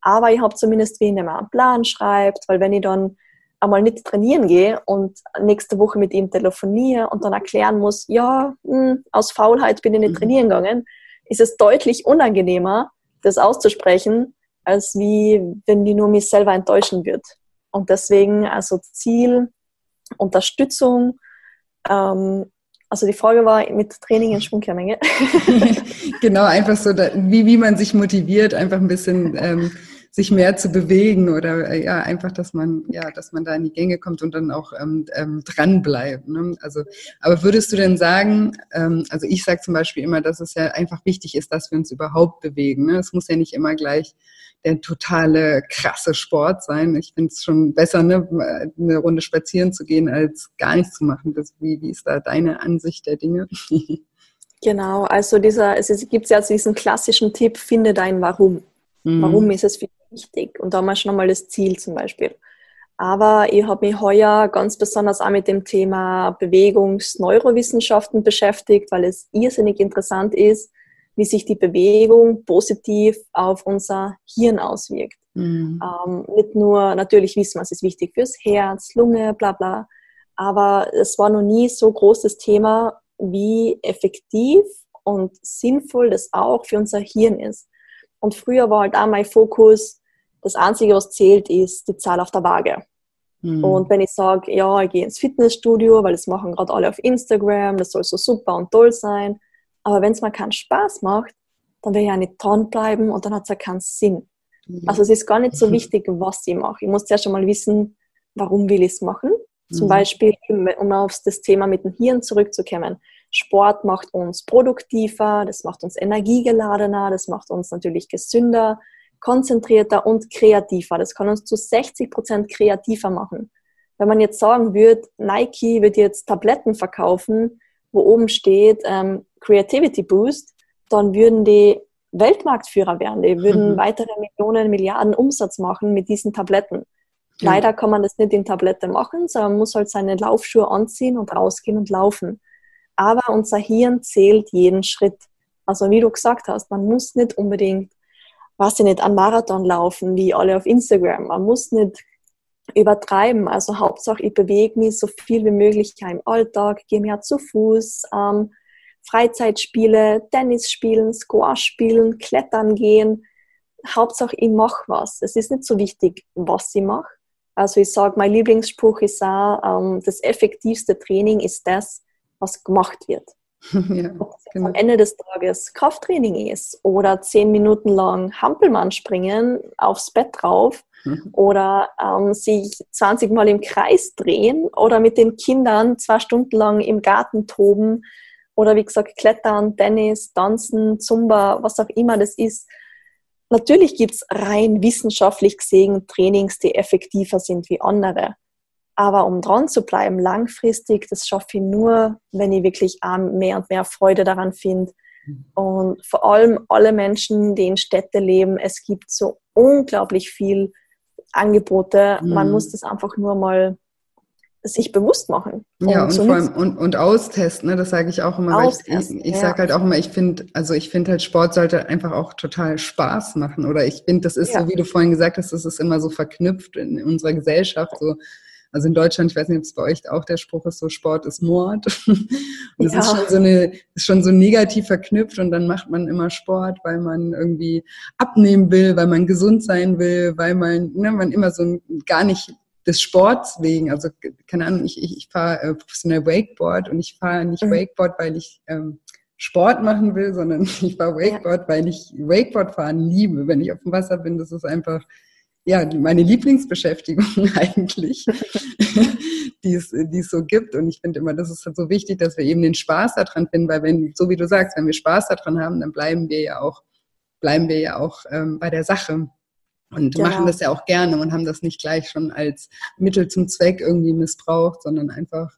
aber ich habe zumindest wen, der mir einen Plan schreibt, weil wenn ich dann einmal nicht trainieren gehe und nächste Woche mit ihm telefoniere und dann erklären muss, ja, mh, hm, aus Faulheit bin ich nicht mhm. trainieren gegangen, ist es deutlich unangenehmer, das auszusprechen, als wie wenn die nur mich selber enttäuschen wird. Und deswegen also Ziel, Unterstützung, ähm, also die Frage war mit Training in Schwungkermenge. genau, einfach so, wie, wie man sich motiviert, einfach ein bisschen ähm, sich mehr zu bewegen oder äh, ja, einfach, dass man, ja, dass man da in die Gänge kommt und dann auch ähm, ähm, dran. Ne? Also, aber würdest du denn sagen, ähm, also ich sage zum Beispiel immer, dass es ja einfach wichtig ist, dass wir uns überhaupt bewegen. Ne? Es muss ja nicht immer gleich der totale krasse Sport sein. Ich finde es schon besser, ne, eine Runde spazieren zu gehen, als gar nichts zu machen. Das, wie, wie ist da deine Ansicht der Dinge? Genau, also dieser, es gibt ja diesen klassischen Tipp, finde dein Warum. Mhm. Warum ist es für wichtig. Und da haben wir schon einmal das Ziel zum Beispiel. Aber ich habe mich heuer ganz besonders auch mit dem Thema Bewegungsneurowissenschaften beschäftigt, weil es irrsinnig interessant ist, wie sich die Bewegung positiv auf unser Hirn auswirkt. Mhm. Ähm, nicht nur, natürlich wissen wir, es ist wichtig fürs Herz, Lunge, bla bla, aber es war noch nie so großes Thema, wie effektiv und sinnvoll das auch für unser Hirn ist. Und früher war halt auch mein Fokus, das Einzige, was zählt, ist die Zahl auf der Waage. Mhm. Und wenn ich sage, ja, ich gehe ins Fitnessstudio, weil das machen gerade alle auf Instagram, das soll so super und toll sein, aber wenn es mir keinen Spaß macht, dann will ich ja nicht dranbleiben und dann hat es ja keinen Sinn. Mhm. Also es ist gar nicht so wichtig, was ich mache. Ich muss zuerst schon mal wissen, warum will ich es machen. Zum mhm. Beispiel, um auf das Thema mit dem Hirn zurückzukommen. Sport macht uns produktiver, das macht uns energiegeladener, das macht uns natürlich gesünder, konzentrierter und kreativer. Das kann uns zu 60 Prozent kreativer machen. Wenn man jetzt sagen würde, Nike wird jetzt Tabletten verkaufen, wo oben steht ähm, Creativity Boost, dann würden die Weltmarktführer werden. Die würden mhm. weitere Millionen, Milliarden Umsatz machen mit diesen Tabletten. Leider kann man das nicht in Tablette machen, sondern man muss halt seine Laufschuhe anziehen und rausgehen und laufen aber unser Hirn zählt jeden Schritt. Also wie du gesagt hast, man muss nicht unbedingt, was ich nicht, an Marathon laufen, wie alle auf Instagram. Man muss nicht übertreiben. Also Hauptsache, ich bewege mich so viel wie möglich im Alltag, gehe mehr zu Fuß, ähm, Freizeitspiele, Tennis spielen, Squash spielen, Klettern gehen. Hauptsache, ich mache was. Es ist nicht so wichtig, was ich mache. Also ich sage, mein Lieblingsspruch ist auch, ähm, das effektivste Training ist das, was gemacht wird. Ja, genau. Am Ende des Tages Krafttraining ist oder zehn Minuten lang Hampelmann springen, aufs Bett drauf mhm. oder ähm, sich 20 Mal im Kreis drehen oder mit den Kindern zwei Stunden lang im Garten toben oder wie gesagt Klettern, Tennis, Tanzen, Zumba, was auch immer das ist. Natürlich gibt es rein wissenschaftlich gesehen Trainings, die effektiver sind wie andere. Aber um dran zu bleiben, langfristig, das schaffe ich nur, wenn ich wirklich mehr und mehr Freude daran finde. Mhm. Und vor allem alle Menschen, die in Städte leben, es gibt so unglaublich viel Angebote. Mhm. Man muss das einfach nur mal sich bewusst machen. Ja, und, vor allem und, und austesten, ne? das sage ich auch immer. Austesten, ich ich ja. sage halt auch immer, ich finde, also ich finde halt Sport sollte einfach auch total Spaß machen. Oder ich finde, das ist ja. so, wie du vorhin gesagt hast, das ist immer so verknüpft in unserer Gesellschaft. So, also in Deutschland, ich weiß nicht, ob es bei euch auch der Spruch ist, so Sport ist Mord. Und das ja. ist schon so eine, ist schon so negativ verknüpft und dann macht man immer Sport, weil man irgendwie abnehmen will, weil man gesund sein will, weil man, ne, man immer so gar nicht des Sports wegen, also keine Ahnung, ich, ich, ich fahre äh, professionell Wakeboard und ich fahre nicht mhm. Wakeboard, weil ich ähm, Sport machen will, sondern ich fahre Wakeboard, ja. weil ich Wakeboard fahren liebe. Wenn ich auf dem Wasser bin, das ist einfach ja, meine Lieblingsbeschäftigung eigentlich, die es, die es so gibt. Und ich finde immer, das ist halt so wichtig, dass wir eben den Spaß daran finden, weil wenn, so wie du sagst, wenn wir Spaß daran haben, dann bleiben wir ja auch, bleiben wir ja auch ähm, bei der Sache und genau. machen das ja auch gerne und haben das nicht gleich schon als Mittel zum Zweck irgendwie missbraucht, sondern einfach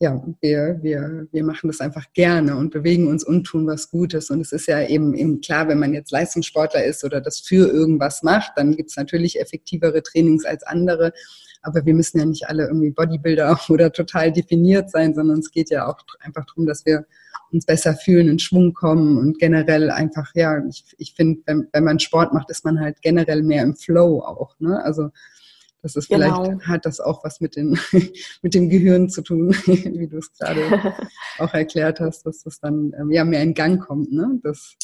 ja, wir, wir, wir machen das einfach gerne und bewegen uns und tun was Gutes. Und es ist ja eben, eben klar, wenn man jetzt Leistungssportler ist oder das für irgendwas macht, dann gibt es natürlich effektivere Trainings als andere. Aber wir müssen ja nicht alle irgendwie Bodybuilder oder total definiert sein, sondern es geht ja auch einfach darum, dass wir uns besser fühlen, in Schwung kommen und generell einfach, ja, ich, ich finde, wenn, wenn man Sport macht, ist man halt generell mehr im Flow auch. Ne? Also das ist vielleicht, genau. hat das auch was mit, den, mit dem Gehirn zu tun, wie du es gerade auch erklärt hast, dass das dann ähm, ja mehr in Gang kommt. Ne? Das,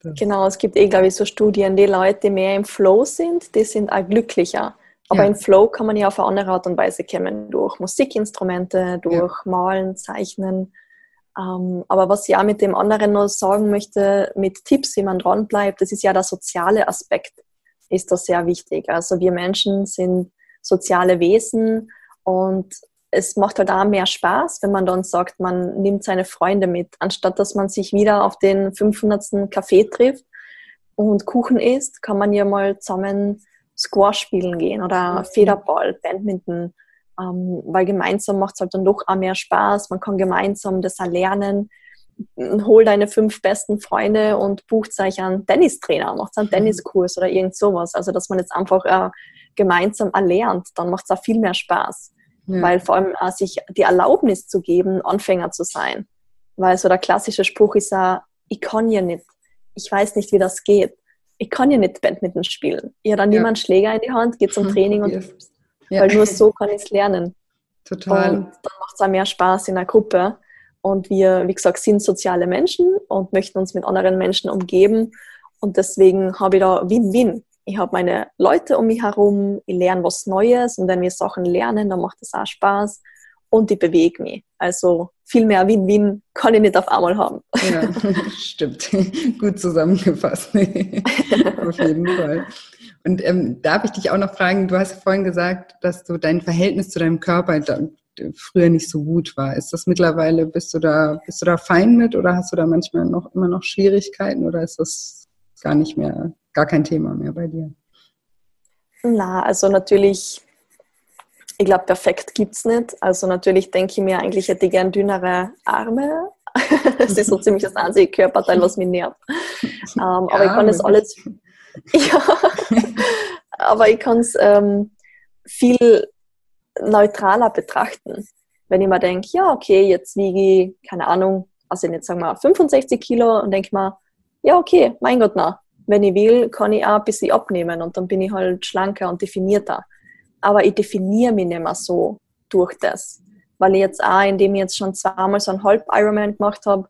das genau, es gibt eh, glaube ich, so Studien, die Leute, die mehr im Flow sind, die sind auch glücklicher. Aber ja. in Flow kann man ja auf eine andere Art und Weise kommen, durch Musikinstrumente, durch ja. Malen, Zeichnen. Ähm, aber was ich auch mit dem anderen noch sagen möchte, mit Tipps, wie man dranbleibt, das ist ja der soziale Aspekt, ist das sehr wichtig. Also wir Menschen sind soziale Wesen und es macht halt auch mehr Spaß, wenn man dann sagt, man nimmt seine Freunde mit, anstatt dass man sich wieder auf den 500. Kaffee trifft und Kuchen isst, kann man ja mal zusammen Squash spielen gehen oder mhm. Federball, Badminton, ähm, weil gemeinsam macht es halt dann doch auch mehr Spaß. Man kann gemeinsam das erlernen. Hol deine fünf besten Freunde und bucht euch einen Tennistrainer, macht einen mhm. Tenniskurs oder irgend sowas. Also, dass man jetzt einfach äh, gemeinsam erlernt, dann macht es auch viel mehr Spaß. Ja. Weil vor allem äh, sich die Erlaubnis zu geben, Anfänger zu sein. Weil so der klassische Spruch ist ja, ich kann ja nicht. Ich weiß nicht, wie das geht. Ich kann ja nicht Badminton spielen. Ich habe dann ja. niemand Schläger in die Hand, geht zum Training und. Ja. Weil nur so kann ich es lernen. Total. Und dann macht es auch mehr Spaß in der Gruppe. Und wir, wie gesagt, sind soziale Menschen und möchten uns mit anderen Menschen umgeben. Und deswegen habe ich da Win-Win. Ich habe meine Leute um mich herum, ich lerne was Neues und wenn wir Sachen lernen, dann macht es auch Spaß und ich bewege mich. Also viel mehr Win-Win kann ich nicht auf einmal haben. Ja, stimmt. Gut zusammengefasst. auf jeden Fall. Und ähm, darf ich dich auch noch fragen, du hast vorhin gesagt, dass du dein Verhältnis zu deinem Körper früher nicht so gut war. Ist das mittlerweile, bist du da, bist du da fein mit oder hast du da manchmal noch immer noch Schwierigkeiten oder ist das gar nicht mehr, gar kein Thema mehr bei dir? Na, also natürlich, ich glaube, perfekt gibt es nicht. Also natürlich denke ich mir, eigentlich hätte ich gern dünnere Arme. das ist so ziemlich das einzige Körperteil, was mich nervt. Ja, aber ich kann das alles Ja, aber ich kann es ähm, viel neutraler betrachten. Wenn ich mir denke, ja, okay, jetzt wiege ich, keine Ahnung, also jetzt sagen wir 65 Kilo und denke mir, ja, okay, mein Gott, na, wenn ich will, kann ich auch ein bisschen abnehmen und dann bin ich halt schlanker und definierter. Aber ich definiere mich nicht mehr so durch das. Weil ich jetzt auch, indem ich jetzt schon zweimal so einen Halb-Ironman gemacht habe,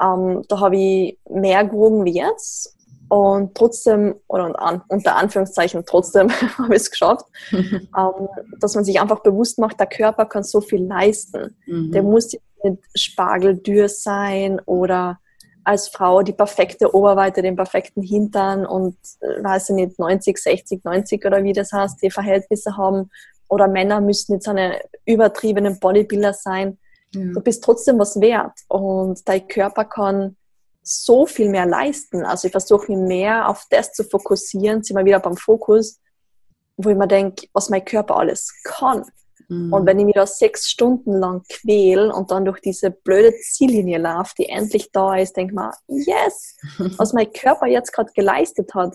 ähm, da habe ich mehr gewogen wie jetzt und trotzdem, oder unter Anführungszeichen trotzdem habe ich es geschafft, ähm, dass man sich einfach bewusst macht, der Körper kann so viel leisten. Mhm. Der muss nicht spargeldür sein oder als Frau die perfekte Oberweite, den perfekten Hintern und äh, weiß ich nicht, 90, 60, 90 oder wie das heißt, die Verhältnisse haben. Oder Männer müssen jetzt eine übertriebenen Bodybuilder sein. Mhm. Du bist trotzdem was wert und dein Körper kann so viel mehr leisten. Also ich versuche mich mehr auf das zu fokussieren, sind wir wieder beim Fokus, wo ich mir denke, was mein Körper alles kann. Mhm. Und wenn ich mich da sechs Stunden lang quäl und dann durch diese blöde Ziellinie laufe, die endlich da ist, denke ich mir, yes, was mein Körper jetzt gerade geleistet hat,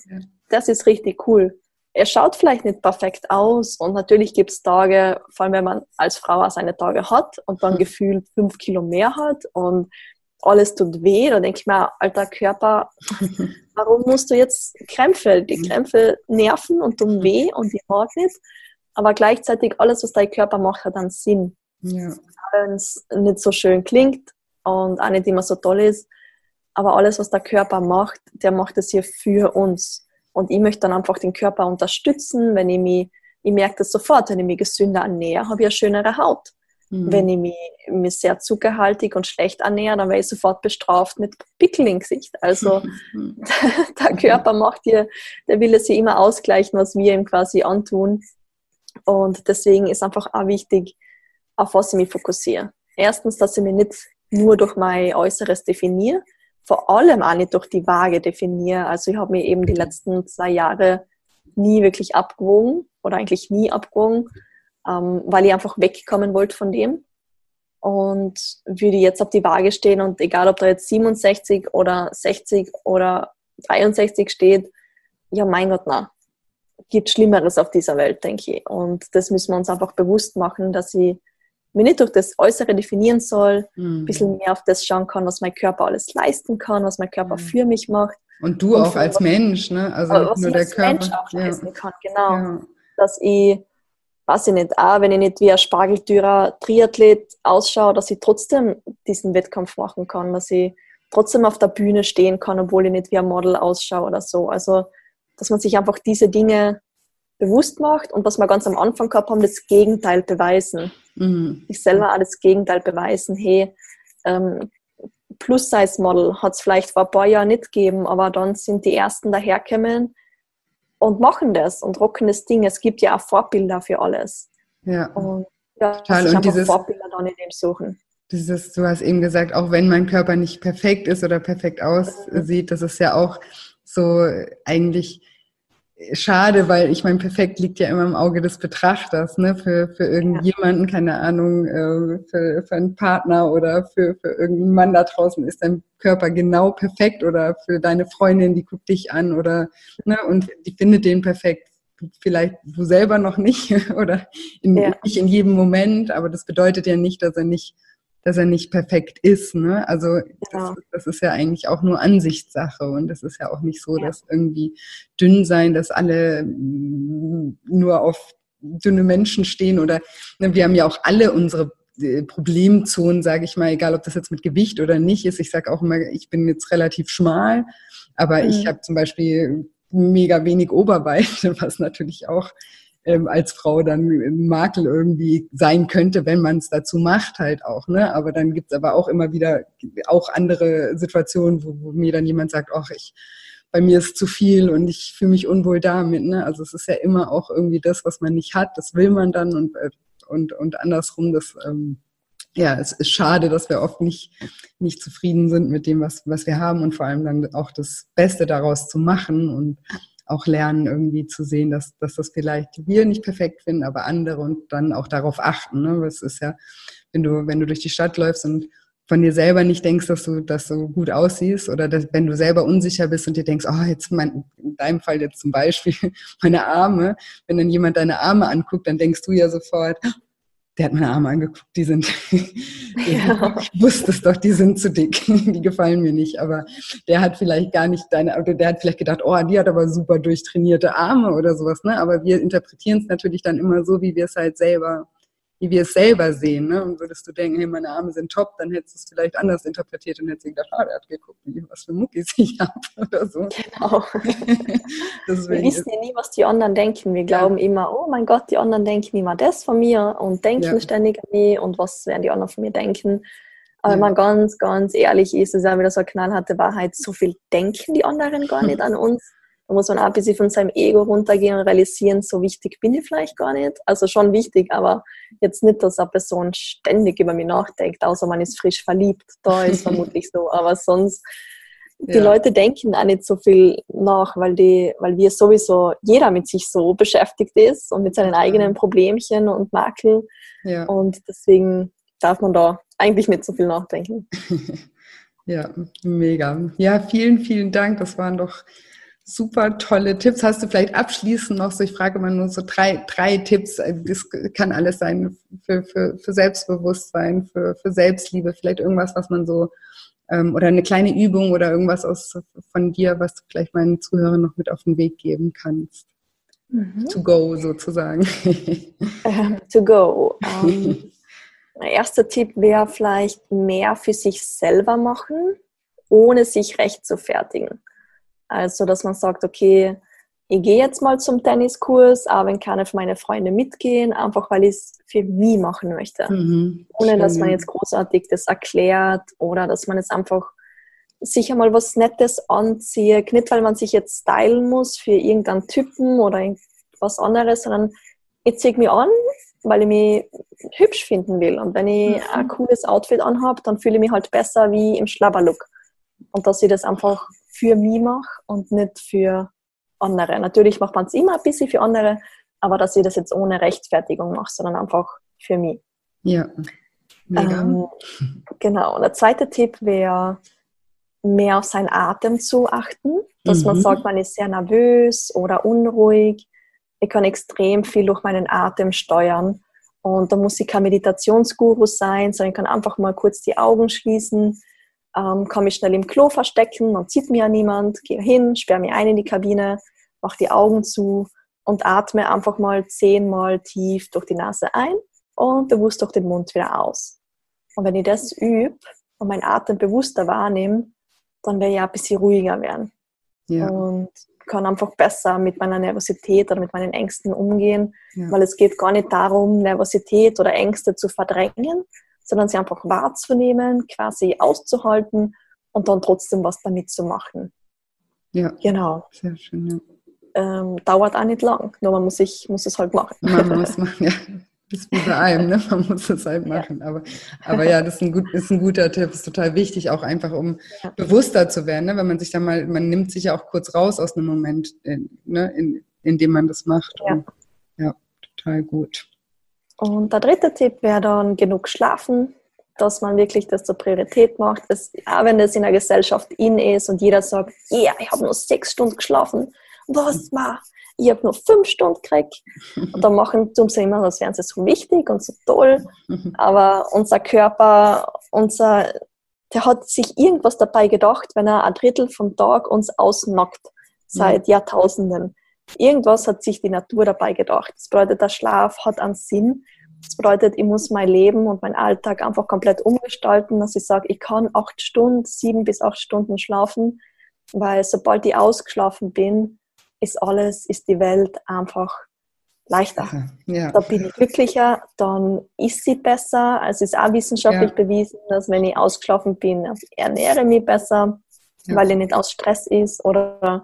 das ist richtig cool. Er schaut vielleicht nicht perfekt aus und natürlich gibt es Tage, vor allem wenn man als Frau auch seine Tage hat und dann gefühlt fünf Kilo mehr hat und alles tut weh, da denke ich mir, alter Körper, warum musst du jetzt Krämpfe? Die Krämpfe nerven und tun weh und ich mag nicht. Aber gleichzeitig alles, was dein Körper macht, hat einen Sinn. Ja. Wenn es nicht so schön klingt und auch nicht immer so toll ist, aber alles, was der Körper macht, der macht es hier für uns. Und ich möchte dann einfach den Körper unterstützen, wenn ich mich, ich merke das sofort, wenn ich mich gesünder ernähre, habe ich eine schönere Haut. Mhm. Wenn ich mich, mich, sehr zuckerhaltig und schlecht ernähre, dann werde ich sofort bestraft mit Pickel im Gesicht. Also mhm. der Körper macht dir, der will es ja immer ausgleichen, was wir ihm quasi antun. Und deswegen ist einfach auch wichtig, auf was ich mich fokussiere. Erstens, dass ich mich nicht nur durch mein Äußeres definiere, vor allem auch nicht durch die Waage definiere. Also ich habe mich eben die letzten zwei Jahre nie wirklich abgewogen oder eigentlich nie abgewogen ähm, weil ich einfach wegkommen wollte von dem. Und würde jetzt auf die Waage stehen und egal, ob da jetzt 67 oder 60 oder 63 steht, ja, mein Gott, na. gibt Schlimmeres auf dieser Welt, denke ich. Und das müssen wir uns einfach bewusst machen, dass ich mir nicht durch das Äußere definieren soll, mhm. ein bisschen mehr auf das schauen kann, was mein Körper alles leisten kann, was mein Körper mhm. für mich macht. Und du und auch als Mensch, ne? Also was nur ich der als Körper. Mensch auch leisten ja. kann, genau. Ja. Dass ich, weiß ich nicht, auch wenn ich nicht wie ein Spargeltürer Triathlet ausschaue, dass ich trotzdem diesen Wettkampf machen kann, dass ich trotzdem auf der Bühne stehen kann, obwohl ich nicht wie ein Model ausschaue oder so. Also, dass man sich einfach diese Dinge bewusst macht und was wir ganz am Anfang gehabt haben, das Gegenteil beweisen. Mhm. Ich selber auch das Gegenteil beweisen. Hey, ähm, Plus-Size-Model hat es vielleicht vor ein paar Jahren nicht gegeben, aber dann sind die ersten daherkommen und machen das und rocken das Ding. Es gibt ja auch Vorbilder für alles. Ja. Und ja, Total. Und dieses Vorbilder dann in dem suchen. Dieses, du hast eben gesagt, auch wenn mein Körper nicht perfekt ist oder perfekt aussieht, das ist ja auch so eigentlich schade, weil ich meine, perfekt liegt ja immer im Auge des Betrachters, ne? Für, für irgendjemanden, keine Ahnung, äh, für, für einen Partner oder für, für irgendeinen Mann da draußen ist dein Körper genau perfekt oder für deine Freundin, die guckt dich an oder, ne? Und die findet den perfekt. Vielleicht du selber noch nicht oder in, ja. nicht in jedem Moment, aber das bedeutet ja nicht, dass er nicht dass er nicht perfekt ist. Ne? Also genau. das, das, ist ja eigentlich auch nur Ansichtssache und es ist ja auch nicht so, ja. dass irgendwie dünn sein, dass alle mm, nur auf dünne Menschen stehen oder ne, wir haben ja auch alle unsere äh, Problemzonen, sage ich mal, egal ob das jetzt mit Gewicht oder nicht ist. Ich sage auch immer, ich bin jetzt relativ schmal, aber mhm. ich habe zum Beispiel mega wenig Oberweite, was natürlich auch ähm, als Frau dann ein Makel irgendwie sein könnte, wenn man es dazu macht halt auch. Ne? Aber dann gibt's aber auch immer wieder auch andere Situationen, wo, wo mir dann jemand sagt, ach, ich bei mir ist zu viel und ich fühle mich unwohl damit. Ne? Also es ist ja immer auch irgendwie das, was man nicht hat, das will man dann und, äh, und, und andersrum, das ähm, ja, es ist schade, dass wir oft nicht, nicht zufrieden sind mit dem, was, was wir haben und vor allem dann auch das Beste daraus zu machen und auch lernen, irgendwie zu sehen, dass, dass das vielleicht wir nicht perfekt finden, aber andere und dann auch darauf achten. Ne? Es ist ja, wenn du, wenn du durch die Stadt läufst und von dir selber nicht denkst, dass du, dass du gut aussiehst oder dass, wenn du selber unsicher bist und dir denkst, oh, jetzt mein, in deinem Fall jetzt zum Beispiel meine Arme, wenn dann jemand deine Arme anguckt, dann denkst du ja sofort, der hat meine Arme angeguckt, die sind, ja. ich wusste es doch, die sind zu dick, die gefallen mir nicht, aber der hat vielleicht gar nicht deine, oder der hat vielleicht gedacht, oh, die hat aber super durchtrainierte Arme oder sowas, ne, aber wir interpretieren es natürlich dann immer so, wie wir es halt selber wie wir es selber sehen. Ne? Und würdest du denken, hey, meine Arme sind top, dann hättest du es vielleicht anders interpretiert und hättest gedacht, ah, der hat geguckt, was für Muckis ich habe oder so. Genau. wir wissen ja nie, was die anderen denken. Wir glauben ja. immer, oh mein Gott, die anderen denken immer das von mir und denken ja. ständig an mich und was werden die anderen von mir denken. Aber wenn man ganz, ganz ehrlich ist, ist ja wieder so eine knallharte Wahrheit, so viel denken die anderen gar nicht an uns. Da muss man auch ein bisschen von seinem Ego runtergehen und realisieren, so wichtig bin ich vielleicht gar nicht. Also schon wichtig, aber jetzt nicht, dass eine Person ständig über mich nachdenkt, außer man ist frisch verliebt. Da ist vermutlich so. Aber sonst, die ja. Leute denken auch nicht so viel nach, weil, die, weil wir sowieso, jeder mit sich so beschäftigt ist und mit seinen eigenen Problemchen und Makeln. Ja. Und deswegen darf man da eigentlich nicht so viel nachdenken. Ja, mega. Ja, vielen, vielen Dank. Das waren doch super tolle Tipps. Hast du vielleicht abschließend noch so, ich frage mal nur so drei, drei Tipps, das kann alles sein für, für, für Selbstbewusstsein, für, für Selbstliebe, vielleicht irgendwas, was man so, ähm, oder eine kleine Übung oder irgendwas aus, von dir, was du vielleicht meinen Zuhörern noch mit auf den Weg geben kannst. Mhm. To go sozusagen. Uh, to go. Um, erster Tipp wäre vielleicht mehr für sich selber machen, ohne sich recht zu fertigen. Also, dass man sagt, okay, ich gehe jetzt mal zum Tenniskurs, aber wenn keine von meinen Freunden mitgehen, einfach weil ich es für mich machen möchte. Mhm, Ohne dass man jetzt großartig das erklärt oder dass man jetzt einfach sicher mal was Nettes anzieht. Nicht, weil man sich jetzt stylen muss für irgendeinen Typen oder was anderes, sondern ich ziehe mich an, weil ich mich hübsch finden will. Und wenn ich mhm. ein cooles Outfit anhabe, dann fühle ich mich halt besser wie im Schlabberlook. Und dass ich das einfach für mich mache und nicht für andere. Natürlich macht man es immer ein bisschen für andere, aber dass ich das jetzt ohne Rechtfertigung mache, sondern einfach für mich. Ja. Ähm, genau. Und der zweite Tipp wäre, mehr auf seinen Atem zu achten, dass mhm. man sagt, man ist sehr nervös oder unruhig, Ich kann extrem viel durch meinen Atem steuern. Und da muss ich kein Meditationsguru sein, sondern ich kann einfach mal kurz die Augen schließen, ähm, kann mich schnell im Klo verstecken, man sieht mir ja niemand, gehe hin, sperre mich ein in die Kabine, mache die Augen zu und atme einfach mal zehnmal tief durch die Nase ein und bewusst durch den Mund wieder aus. Und wenn ich das übe und meinen Atem bewusster wahrnehme, dann werde ich auch ein bisschen ruhiger werden. Ja. Und kann einfach besser mit meiner Nervosität oder mit meinen Ängsten umgehen, ja. weil es geht gar nicht darum, Nervosität oder Ängste zu verdrängen, sondern sie einfach wahrzunehmen, quasi auszuhalten und dann trotzdem was damit zu machen. Ja. Genau. Sehr schön, ja. Ähm, dauert auch nicht lang, nur man muss, sich, muss es halt machen. Man muss machen, ja. Das ist wie bei allem, ne? man muss es halt machen. Ja. Aber, aber ja, das ist ein, gut, ist ein guter Tipp, ist total wichtig, auch einfach um ja. bewusster zu werden, ne? wenn man sich dann mal, man nimmt sich ja auch kurz raus aus einem Moment, in, ne? in, in dem man das macht. Ja. Und, ja, total gut. Und der dritte Tipp wäre dann genug schlafen, dass man wirklich das zur Priorität macht. Es, auch wenn das in der Gesellschaft in ist und jeder sagt, ja, yeah, ich habe nur sechs Stunden geschlafen, was, ma, ich habe nur fünf Stunden gekriegt. Und dann machen tun sie immer, als wären sie so wichtig und so toll. Aber unser Körper, unser, der hat sich irgendwas dabei gedacht, wenn er ein Drittel vom Tag uns ausnockt, seit Jahrtausenden. Irgendwas hat sich die Natur dabei gedacht. Das bedeutet, der Schlaf hat einen Sinn. Das bedeutet, ich muss mein Leben und meinen Alltag einfach komplett umgestalten, dass ich sage, ich kann acht Stunden, sieben bis acht Stunden schlafen, weil sobald ich ausgeschlafen bin, ist alles, ist die Welt einfach leichter. Ja. Da bin ich glücklicher, dann ist sie besser. Also es ist auch wissenschaftlich ja. bewiesen, dass wenn ich ausgeschlafen bin, ernähre mich besser, ja. weil ich nicht aus Stress ist oder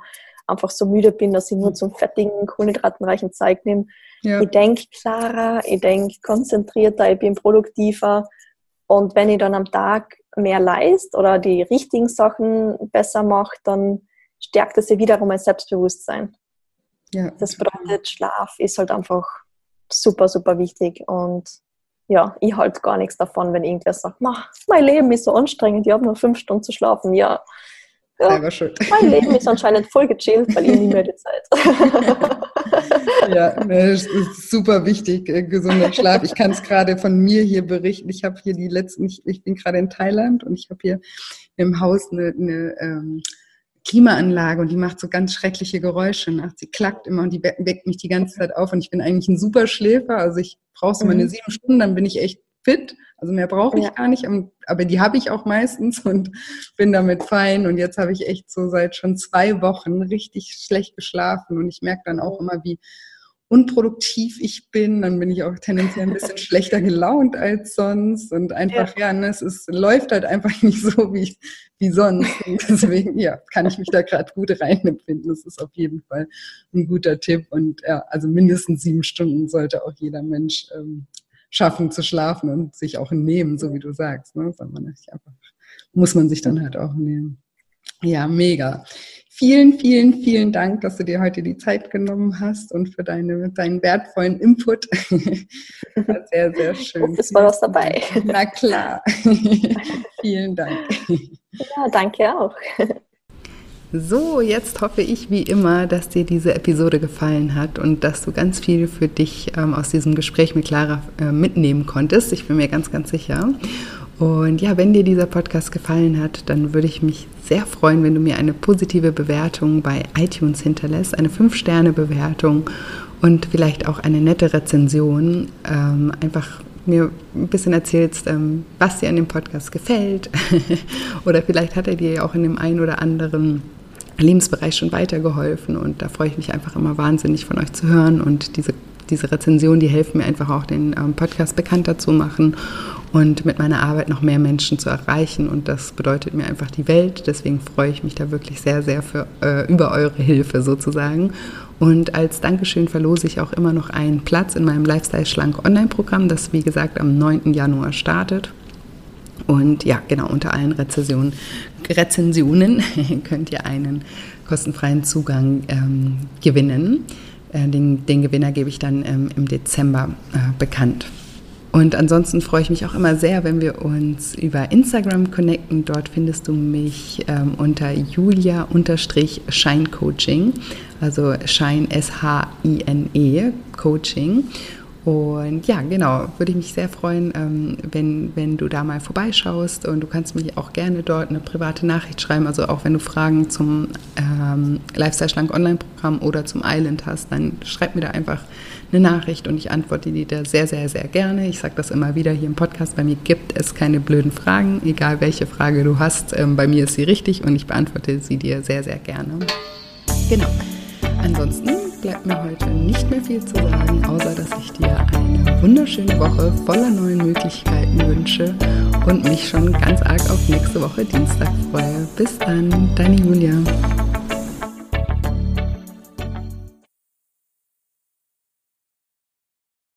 einfach so müde bin, dass ich nur zum fettigen, kohlenhydratenreichen Zeug nehme. Ich denke klarer, ich denke konzentrierter, ich bin produktiver. Und wenn ich dann am Tag mehr leist oder die richtigen Sachen besser mache, dann stärkt es ja wiederum mein Selbstbewusstsein. Ja, das bedeutet, Schlaf ist halt einfach super, super wichtig. Und ja, ich halte gar nichts davon, wenn irgendwer sagt, mein Leben ist so anstrengend, ich habe nur fünf Stunden zu schlafen. Ja, ja mein Leben ist anscheinend voll gechillt, weil ich nie mehr die Zeit. ja, das ist super wichtig, äh, gesunder Schlaf. Ich kann es gerade von mir hier berichten. Ich habe hier die letzten, ich, ich bin gerade in Thailand und ich habe hier im Haus eine, eine ähm, Klimaanlage und die macht so ganz schreckliche Geräusche nachts. Sie klackt immer und die weckt mich die ganze Zeit auf und ich bin eigentlich ein super Schläfer. Also ich brauche so meine mhm. sieben Stunden, dann bin ich echt fit. Also mehr brauche ich ja. gar nicht, aber die habe ich auch meistens und bin damit fein. Und jetzt habe ich echt so seit schon zwei Wochen richtig schlecht geschlafen und ich merke dann auch immer, wie unproduktiv ich bin, dann bin ich auch tendenziell ein bisschen schlechter gelaunt als sonst und einfach, ja, ja ne, es ist, läuft halt einfach nicht so wie, wie sonst. Und deswegen, ja, kann ich mich da gerade gut reinempfinden. Das ist auf jeden Fall ein guter Tipp und ja, also mindestens sieben Stunden sollte auch jeder Mensch ähm, schaffen zu schlafen und sich auch nehmen, so wie du sagst. Ne? Man einfach, muss man sich dann halt auch nehmen. Ja, mega. Vielen, vielen, vielen Dank, dass du dir heute die Zeit genommen hast und für deine, deinen wertvollen Input. sehr, sehr schön. Es war was dabei. Na klar. vielen Dank. Ja, danke auch. So, jetzt hoffe ich wie immer, dass dir diese Episode gefallen hat und dass du ganz viel für dich ähm, aus diesem Gespräch mit Clara äh, mitnehmen konntest. Ich bin mir ganz, ganz sicher. Und ja, wenn dir dieser Podcast gefallen hat, dann würde ich mich sehr freuen, wenn du mir eine positive Bewertung bei iTunes hinterlässt, eine 5-Sterne-Bewertung und vielleicht auch eine nette Rezension. Ähm, einfach mir ein bisschen erzählst, ähm, was dir an dem Podcast gefällt. oder vielleicht hat er dir ja auch in dem einen oder anderen Lebensbereich schon weitergeholfen. Und da freue ich mich einfach immer wahnsinnig von euch zu hören. Und diese, diese Rezensionen, die helfen mir einfach auch, den ähm, Podcast bekannter zu machen und mit meiner Arbeit noch mehr Menschen zu erreichen. Und das bedeutet mir einfach die Welt. Deswegen freue ich mich da wirklich sehr, sehr für, äh, über eure Hilfe sozusagen. Und als Dankeschön verlose ich auch immer noch einen Platz in meinem Lifestyle Schlank Online-Programm, das wie gesagt am 9. Januar startet. Und ja, genau, unter allen Rezensionen, Rezensionen könnt ihr einen kostenfreien Zugang ähm, gewinnen. Äh, den, den, Gewinner gebe ich dann ähm, im Dezember äh, bekannt. Und ansonsten freue ich mich auch immer sehr, wenn wir uns über Instagram connecten. Dort findest du mich ähm, unter julia-scheincoaching, also Schein S-H-I-N-E Coaching. Und ja, genau, würde ich mich sehr freuen, ähm, wenn, wenn du da mal vorbeischaust und du kannst mich auch gerne dort eine private Nachricht schreiben. Also auch wenn du Fragen zum ähm, Lifestyle Schlank Online-Programm oder zum Island hast, dann schreib mir da einfach eine Nachricht und ich antworte dir da sehr, sehr, sehr gerne. Ich sage das immer wieder hier im Podcast, bei mir gibt es keine blöden Fragen, egal welche Frage du hast. Ähm, bei mir ist sie richtig und ich beantworte sie dir sehr, sehr gerne. Genau. Ansonsten bleibt mir heute nicht mehr viel zu sagen, außer dass ich dir eine wunderschöne Woche voller neuen Möglichkeiten wünsche und mich schon ganz arg auf nächste Woche Dienstag freue. Bis dann, deine Julia.